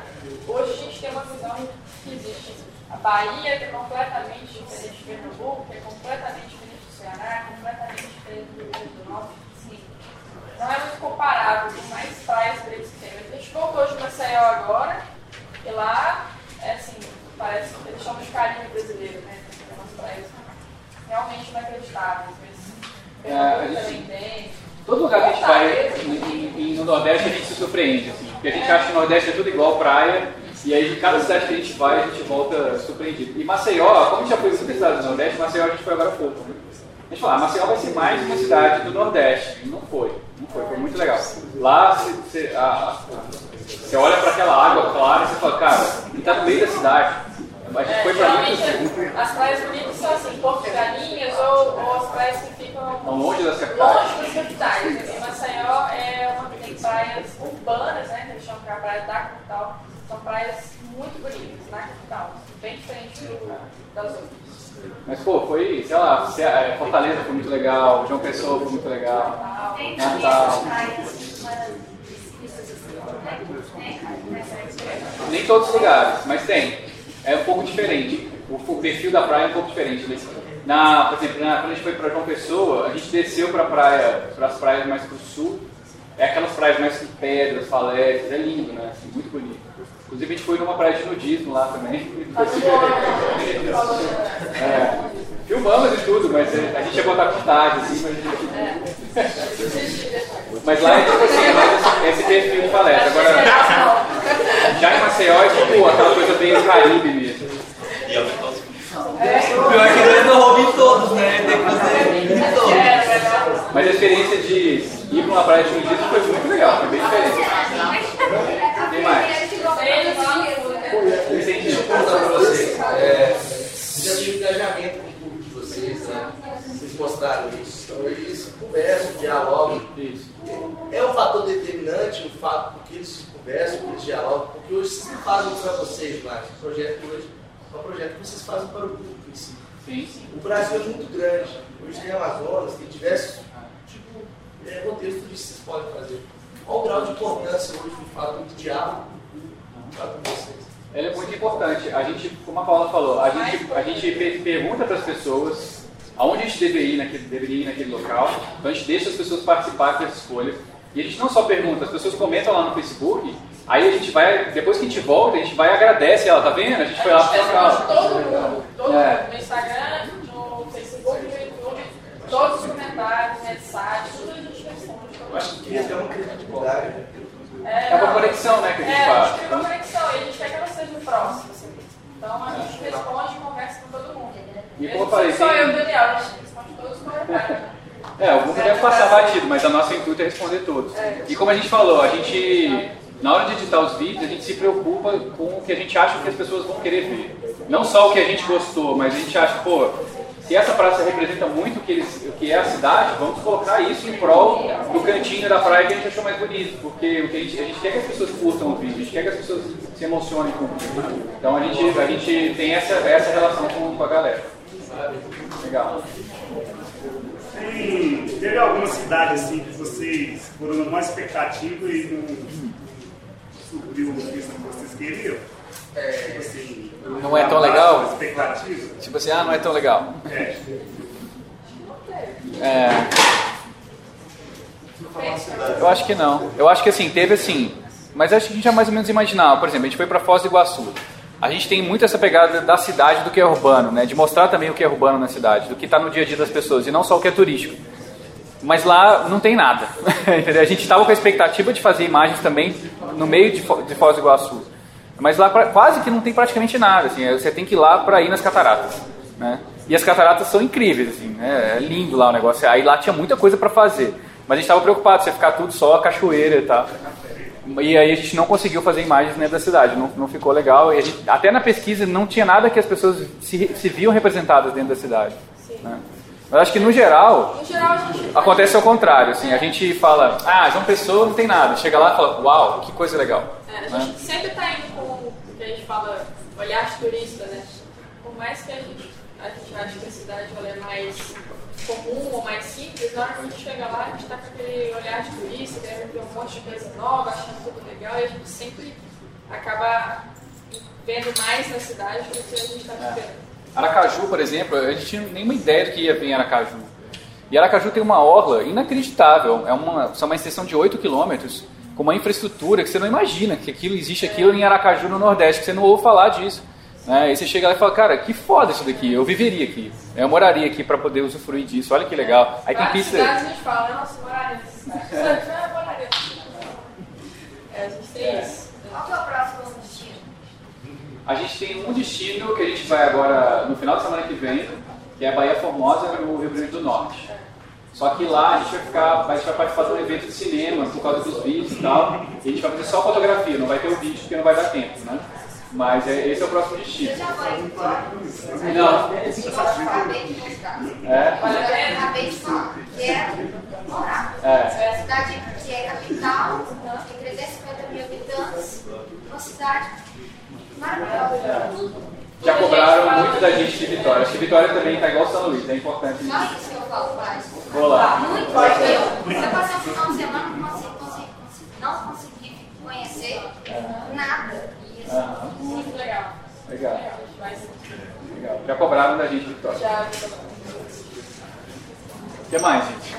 Hoje a gente tem uma visão que existe. A Bahia que é completamente diferente de Pernambuco, que é completamente diferente do Ceará, completamente diferente do Rio Grande do Norte. Sim. Não é muito comparável, tem mais praias bonitas que tem. A gente voltou de Maceió agora, e lá, é assim, parece que eles chamam de carinho brasileiro, né? Realmente inacreditáveis, mas é, a gente, também tem. Todo lugar que a gente vai no Nordeste a gente se surpreende, assim, porque a gente é. acha que o Nordeste é tudo igual praia, e aí de cada cidade que a gente vai a gente volta surpreendido. E Maceió, como a gente já foi muitas cidades do Nordeste, Maceió a gente foi agora pouco. Né? A gente falou, ah, Maceió vai ser mais uma cidade do Nordeste. Não foi, não foi, foi muito legal. Lá você, você, a, você olha para aquela água clara e você fala, cara, ele está no meio da cidade gente é, foi para muito... As praias bonitas são assim, Porto de Galinhas ou, ou, as praias que ficam longe das capitais. Longe das capitais. Assim, Maceió é uma que tem praias urbanas, né? Que eles chamam que é a praia da capital. São praias muito bonitas na capital, bem diferente do, das outras. Mas, pô, foi, sei lá, é, Fortaleza foi muito legal, João Pessoa foi muito legal. Natal. Nem todos os lugares, mas tem é um pouco diferente. O, perfil da praia é um pouco diferente. Na, por exemplo, na, quando a gente foi para João Pessoa, a gente desceu para praia, para as praias mais para o sul. É aquelas praias mais com pedras, falésias, é lindo, né? Assim, muito bonito. Inclusive a gente foi numa praia de nudismo lá também. é, filmamos e tudo, mas a gente ia botar com tarde, assim, mas a gente. mas lá é tipo assim, é esse perfil de palestra. Agora, já em Maceió é tipo aquela coisa bem do Caribe mesmo. E aumentou o pior é que eles não roubam todos, né? Tem que fazer todos. Mas a experiência de ir para uma praia de nudismo foi muito legal, foi bem diferente. Tem mais? Deixa eu perguntar para vocês. É, já tive engajamento com o público de vocês, né? Vocês mostraram isso. Então eles conversam, dialogam. É um fator determinante o fato porque eles conversam, porque eles dialogam, porque hoje vocês não fazem para vocês mais. O projeto hoje é um projeto que vocês fazem para o público em si. Sim, sim. O Brasil é muito grande. Hoje tem Amazonas, tem diversos tipo, é, contextos que vocês podem fazer. Qual o grau de importância hoje do fato de diálogo com vocês? Ela é muito importante. A gente, como a Paula falou, a gente, a gente pergunta para as pessoas aonde a gente deveria ir, naquele, deveria ir naquele local, então a gente deixa as pessoas participarem das escolhas. E a gente não só pergunta, as pessoas comentam lá no Facebook, aí a gente vai, depois que a gente volta, a gente vai e agradece ela, tá vendo? A gente foi lá pro canal. Todo mundo, todo É. mundo, no Instagram, no Facebook, no YouTube, todos os comentários, mensagens, tudo a gente responde. Eu acho que queria ter uma credibilidade. É uma conexão, né, que a gente é, faz. a gente cria uma conexão e a gente quer que ela seja próxima. assim. Então a gente responde e conversa com todo mundo. E como eu falei, só tem- eu e Daniel, a gente responde todos. É, alguns devem passar batido, mas a nossa intuito é responder todos. E como a gente falou, a gente, na hora de editar os vídeos, a gente se preocupa com o que a gente acha que as pessoas vão querer ver. Não só o que a gente gostou, mas a gente acha, pô, se essa praça representa muito o que, eles, o que é a cidade, vamos colocar isso em prol do cantinho da praia que a gente achou mais bonito. Porque o que a, gente, a gente quer que as pessoas curtam o vídeo, a gente quer que as pessoas se emocionem com o vídeo. Então a gente, a gente tem essa, essa relação com, com a galera. Legal. Tem, teve alguma cidade assim que vocês foram numa expectativa e não supriu isso que vocês queriam? Tipo assim, Não é tão legal? Expectativa? Tipo assim, ah, não é tão legal. É. É, eu acho que não. Eu acho que assim, teve assim. Mas acho que a gente já mais ou menos imaginava. Por exemplo, a gente foi para Foz do Iguaçu. A gente tem muito essa pegada da cidade do que é urbano, né? De mostrar também o que é urbano na cidade, do que está no dia a dia das pessoas e não só o que é turístico. Mas lá não tem nada? A gente estava com a expectativa de fazer imagens também no meio de, de Foz do Iguaçu. Mas lá quase que não tem praticamente nada, assim. Você tem que ir lá para ir nas cataratas, né? E as cataratas são incríveis, assim, né? É lindo lá o negócio. Aí lá tinha muita coisa para fazer. Mas a gente estava preocupado, se ia ficar tudo só cachoeira e tal. E aí a gente não conseguiu fazer imagens dentro da cidade, não, não ficou legal. E a gente- até na pesquisa não tinha nada que as pessoas se, se viam representadas dentro da cidade. né? Mas acho que no geral, No geral, gente acontece ao contrário. Assim, a gente fala, ah, João Pessoa não tem nada. Chega lá e fala, uau, que coisa legal. É, a né? gente sempre está indo com o que a gente fala, olhar turista, né? Por mais que a gente, a gente ache que a cidade é mais comum ou mais simples, na hora que a gente chega lá, a gente está com aquele olhar de turista, querendo ver um monte de coisa nova, achando tudo legal, e a gente sempre acaba vendo mais na cidade do que a gente está vivendo. Aracaju, por exemplo, a gente tinha nenhuma ideia do que ia vir em Aracaju. E Aracaju tem uma orla inacreditável. É uma, são uma extensão de 8 quilômetros, com uma infraestrutura que você não imagina que aquilo existe aquilo em Aracaju, no Nordeste, que você não ouve falar disso. Né? Aí você chega lá e fala, cara, que foda isso daqui, eu viveria aqui, eu moraria aqui para poder usufruir disso, olha que legal. Aí tem cidades a gente fala, nossa, moraria cidade. É, a gente tem isso. Qual que é o próximo destino? A gente tem um destino que a gente vai agora no final de semana que vem, que é a Bahia Formosa, no Rio Grande do Norte. Só que lá a gente vai ficar, a gente vai participar de um evento de cinema por causa dos vídeos e tal. E a gente vai fazer só fotografia, não vai ter o vídeo porque não vai dar tempo, né? Mas é- esse é o próximo destino. Você já foi embora? Não. Eu acabei de mostrar. É. Olha, eu acabei de falar. Quero morar. É. É a cidade que é capital, tem 350 mil habitantes, uma cidade maravilhosa. Já cobraram muito da gente de Vitória. Acho que Vitória também está igual São Luís, é importante. Só isso que eu falo mais. Vou lá. Muito, eu, se eu passar o final de semana, não consegui, não consegui conhecer nada. Aham. Muito legal. Legal. Mas Legal. Já cobraram da gente Vitória. já. O que mais, gente?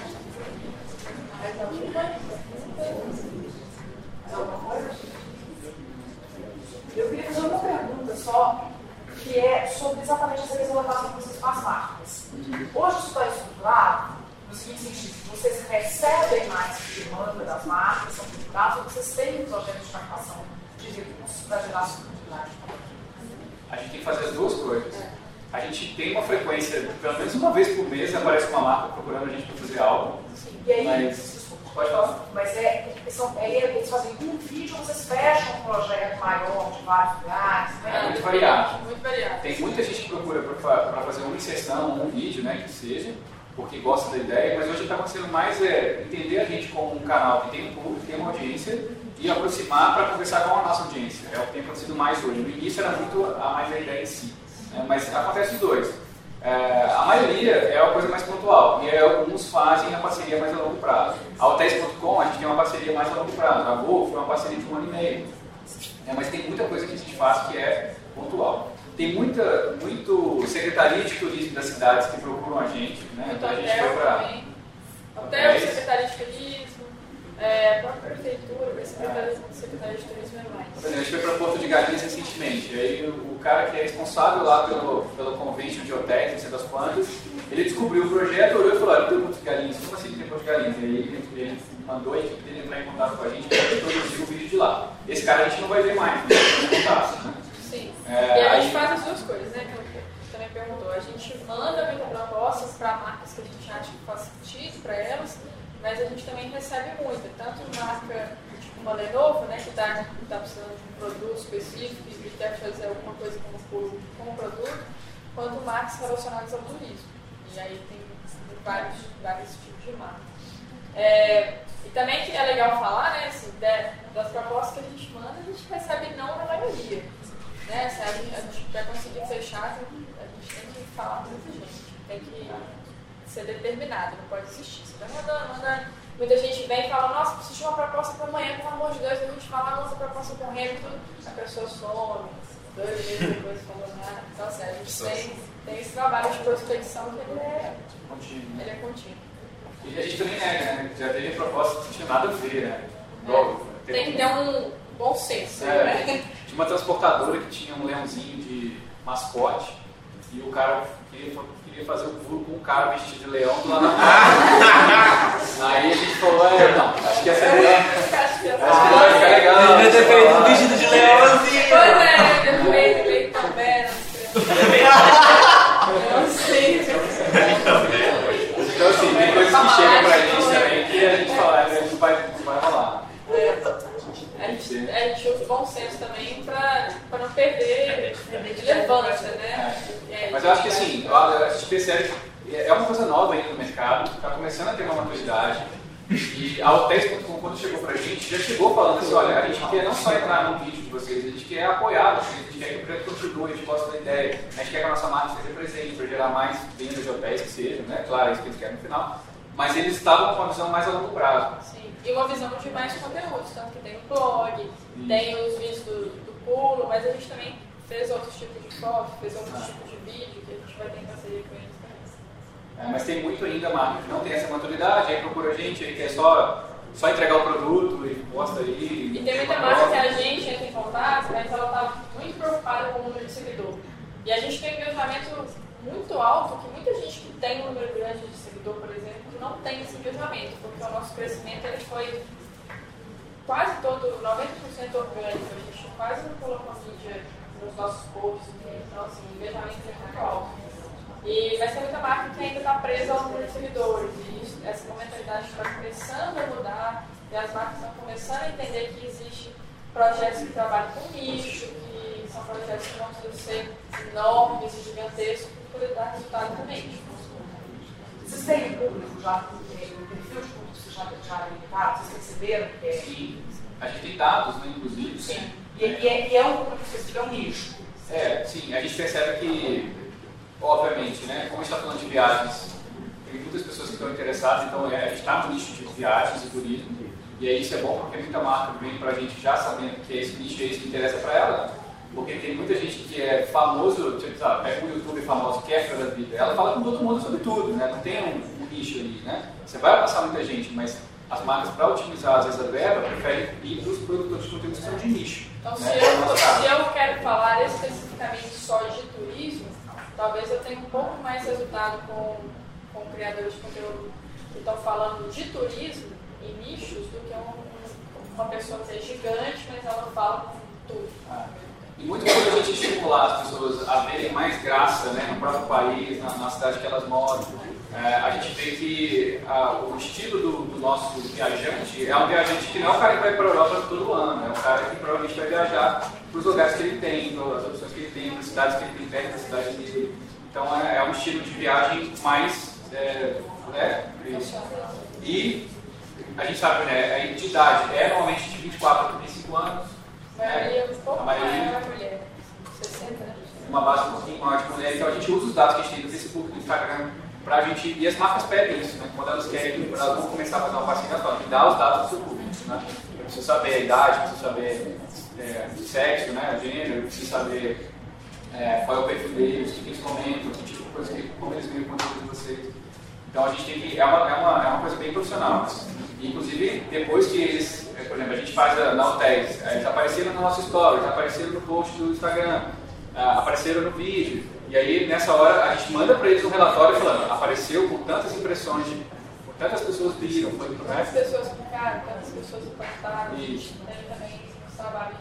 Eu queria fazer uma pergunta só, que é sobre exatamente essa questão da relação com vocês com as marcas. Hoje isso está estruturado no seguinte sentido, vocês recebem mais demanda das marcas, são estruturados, ou vocês têm um projeto de captação de? A gente tem que fazer as duas coisas. A gente tem uma frequência, pelo menos uma vez por mês, aparece uma marca procurando a gente para fazer algo. E aí, Mas, desculpa, pode falar. Mas é, são, é, eles fazem um vídeo, vocês fecham um projeto maior de vários lugares, É né? muito variado. Muito variado. Tem muita gente que procura para fazer uma inserção, um vídeo, né, que seja, porque gosta da ideia, mas hoje está acontecendo mais é entender a gente como um canal que tem um público, tem uma audiência e aproximar para conversar com a nossa audiência. É o que tem acontecido mais hoje. No início era muito a mais a ideia em si, né, mas acontece os dois. É, a maioria é uma coisa mais pontual, e aí alguns fazem a parceria mais a longo prazo. A Hotéis.com a gente tem uma parceria mais a longo prazo, a Gol foi uma parceria de um ano e meio. É, mas tem muita coisa que a gente faz que é pontual. Tem muita muito secretaria de turismo das cidades que procuram a gente, né? Muito Então a gente foi para. Hotel, secretaria de turismo. É, para a prefeitura, para a Secretaria, Secretaria de Turismo é mais. A gente foi para Porto de Galinhas recentemente. E aí o, o cara que é responsável lá pelo, pelo convention de hotéis, não sei das quantas, ele descobriu o projeto, olhou e falou, olha, tem Porto de Galinhas, como assim tem Porto de Galinhas? E aí ele, ele mandou a equipe dele entrar em contato com a gente para produzir o vídeo de lá. Esse cara a gente não vai ver mais, né? contato, né? Sim. É, e a aí- gente faz as duas coisas, né? Que você também perguntou. A gente manda propostas para marcas que a gente acha que faz sentido para elas, mas a gente também recebe muita, tanto marca tipo uma Lenovo, né, que está tá precisando de um produto específico e quer fazer alguma coisa com o, produto, quanto marcas relacionadas ao turismo. E aí tem vários, vários tipos de marcas. É, e também que é legal falar, né, assim, da- das propostas que a gente manda, a gente recebe não na maioria. Né? Se a gente, a gente vai conseguir fechar, a gente tem que falar com muita gente, tem que ser determinado, não pode desistir. Você vai mandando, mandando. Muita gente vem e fala, nossa, preciso de uma proposta para amanhã, pelo amor de Deus, a gente fala, nossa, proposta correndo, tudo. A pessoa some, dois meses depois falou nada. Então, assim, a gente tem, tem esse trabalho de prospecção que ele é, Contínuo. ele é contínuo. E a gente também nega, né? Já teve proposta que não tinha nada a ver, né? Logo, teve Tem que ter um bom senso, É, né? tinha uma transportadora que tinha um leãozinho de mascote e o cara queria, queria fazer o pulo com um cara vestido de leão do lado da. Aí a gente falou, é, não, acho que essa ideia acho que vai ficar legal. Devia ter feito um vestido de leãozinho. Pois é, depois ele também, não sei. Então assim, tem coisas que chegam pra gente também que a gente fala, é, não vai, não vai rolar. A gente, a gente usa o bom senso também para não perder relevância, né? É, Mas eu acho que assim, a a gente percebe é uma coisa nova ainda no mercado, está começando a ter uma maturidade. E a Hotéis.com, quando chegou pra gente, já chegou falando assim, olha, a gente quer não só entrar no vídeo de vocês, a gente quer apoiar vocês, a gente quer que o projeto continue, a gente gosta da ideia, a gente quer que a nossa marca seja presente para gerar mais vendas de hotéis que sejam, né? Claro, é isso que eles querem no final. Mas eles estavam com uma visão mais a longo prazo. Sim, e uma visão de mais conteúdos, tanto que tem o blog, tem os vídeos do, do pulo, mas a gente também fez outros tipos de foto, fez outros tipos de vídeo que a gente vai ter em parceria com eles também. É, mas tem muito ainda marca que não tem essa maturidade, aí procura a gente, aí quer só, só entregar o produto e posta aí. E tem muita marca que a gente entra em contato, mas ela está muito preocupada com o número de seguidor. E a gente tem um engajamento muito alto, que muita gente que tem um número grande de seguidor, por exemplo, não tem esse engajamento, porque o nosso crescimento ele foi quase todo, 90% orgânico, a gente quase não colocou mídia nos nossos posts, então assim, o engajamento é muito alto. E, mas tem muita marca que ainda está presa ao número de seguidores, e essa mentalidade está começando a mudar, e as marcas estão começando a entender que existe projetos que trabalham com nicho, que são projetos que vão ser enormes e gigantescos, para poder dar resultado também. Vocês têm público já, perfil de público que já, já limitaram, vocês perceberam que é. Sim, a gente tem dados, né, inclusive. Sim. E, e é, e é um público específico, é um nicho. É, sim, a gente percebe que, obviamente, né, como a gente está falando de viagens, tem muitas pessoas que estão interessadas, então é, a gente está no nicho de viagens e turismo, e aí isso é bom porque muita marca vem para a gente já sabendo que esse nicho é isso que interessa para ela, porque tem muita gente que é famoso, tipo, sabe, pega um youtuber famoso, Kéfera da vida, ela fala com todo mundo sobre tudo, né, não tem um, um nicho ali, né, você vai alcançar muita gente, mas as marcas, para otimizar às vezes a verba, preferem ir para os produtores de conteúdo que são de nicho. Então, se, né, eu, no nosso caso. se eu quero falar especificamente só de turismo, talvez eu tenha um pouco mais resultado com, com criadores de conteúdo que estão falando de turismo em nichos do que um- uma pessoa que é gigante, mas ela fala com tudo. E muito quando a gente estimular as pessoas a verem mais graça né, no próprio país, na, na cidade que elas moram, é, a gente vê que ah, o estilo do, do nosso viajante é um viajante que não é um cara que vai para a Europa todo ano, é um cara que provavelmente vai viajar para os lugares que ele tem, para as opções que ele tem, para as cidades que ele tem perto da cidade dele. Então é, é um estilo de viagem mais. É, né, e a gente sabe, né, a de idade é normalmente de 24 a 35 anos. A maioria é A maioria- maior mulher, 60 anos. uma base um pouquinho maior de mulher, então a gente usa os dados que a gente tem no Facebook, no Instagram, pra gente, e as marcas pedem isso, né? Quando elas querem, elas vão começar a fazer uma parceria, elas falam, dá os dados do seu público, né? Eu preciso saber a idade, preciso saber é, o sexo, né, o gênero, preciso saber é, qual é o perfil deles, o que eles comentam, que tipo de coisa que, como eles veem o conteúdo de vocês. Então a gente tem que, é uma, é uma, é uma coisa bem profissional, assim. Inclusive, depois que eles, é, por exemplo, a gente faz a, na UTES, eles apareceram no nosso story, eles apareceram no post do Instagram, ah, apareceram no vídeo. E aí, nessa hora, a gente manda para eles um relatório falando, apareceu com tantas impressões, de, por tantas pessoas viram, foi né? Tantas pessoas clicaram, tantas pessoas impactaram. Isso. Tem também os trabalhos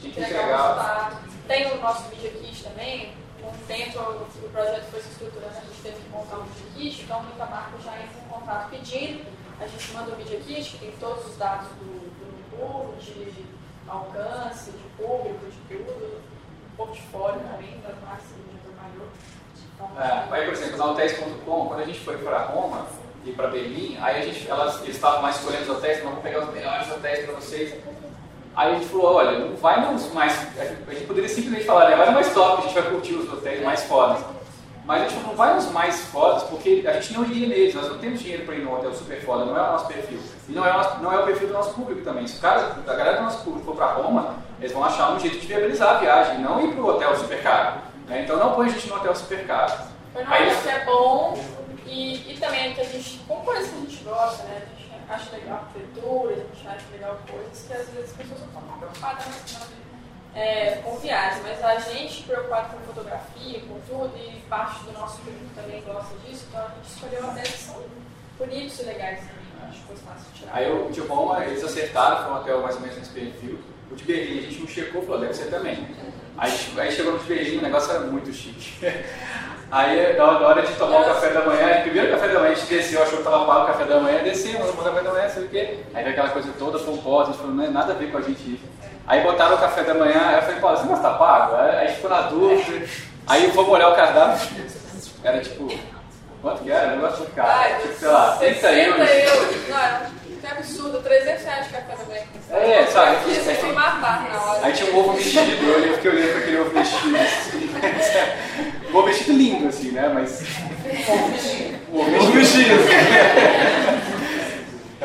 de, entregar. Tem o nosso Media Kit também, com o tempo o projeto foi se estruturando, a gente teve que montar um Media Kit, então muita marca já entra em contato pedindo a gente manda o Media Kit, que tem todos os dados do, do público, de alcance, de público, de tudo, portfólio também das marcas que a gente já trabalhou. Então, é, aí, por exemplo, na hotéis.com, quando a gente foi para Roma e para Berlim, aí a gente, elas, eles estavam mais escolhendo os hotéis, vamos pegar os melhores hotéis para vocês. Aí a gente falou, olha, não vai nos mais. A gente poderia simplesmente falar, né, vai no mais top, a gente vai curtir os hotéis mais fodas. Mas a gente não vai nos mais fodas porque a gente não iria neles, nós não temos dinheiro para ir no hotel super foda, não é o nosso perfil. E não é, o nosso, não é o perfil do nosso público também. Se o cara, a galera do nosso público for para Roma, eles vão achar um jeito de viabilizar a viagem, não ir para o hotel super caro. Né? Então não põe a gente no hotel super caro. No hotel que é bom e, e também que a gente, com coisas que a gente gosta, né? A gente acha legal arquitetura, a gente acha legal coisas que às vezes as pessoas não estão preocupadas é, com viagens, mas a gente preocupado com fotografia, com tudo, e parte do nosso público também gosta disso, então a gente escolheu hotéis que são bonitos e legais também, acho que foi fácil tirar. Aí o de Roma, eles acertaram, foi um hotel mais ou menos nesse perfil. O de Berlim, a gente não checou, falou, deve ser também. Aí, aí chegou no de Berlim, o negócio era muito chique. Aí, na hora de tomar o café da manhã, primeiro café da manhã, a gente desceu, achou que estava pago o café da manhã, desceu, o café da manhã, sei o quê. Aí veio aquela coisa toda pomposa, a gente falou, não é nada a ver com a gente isso. Aí botaram o café da manhã, aí eu falei, pô, você não está pago? Aí ficou na dúvida, aí fomos olhar o cardápio, era tipo, quanto que era? Negócio caro, Ai, tipo, sei lá, 30 euros. euros. Não, era que absurdo, 300 reais de café da manhã. É, sabe? Eu me matar na hora. Aí tinha um ovo mexido, eu fiquei olhando para aquele ovo mexido, assim, um ovo mexido lindo, assim, né, mas... Um ovo mexido.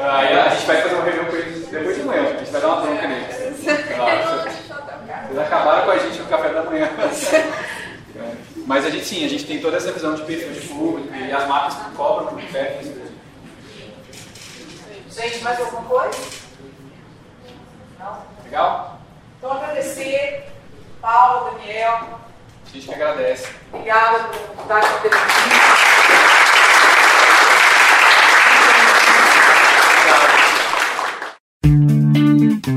Aí a gente vai fazer uma reunião com eles depois de manhã, a gente vai dar uma bronca neles. Vocês acabaram com a gente no café da manhã. Mas a gente sim, a gente tem toda essa visão de perfil de público e as marcas que cobram por perto. Gente, mais alguma coisa? Não? Legal? Então agradecer, Paulo, Daniel. A gente que agradece. Obrigada por estar aqui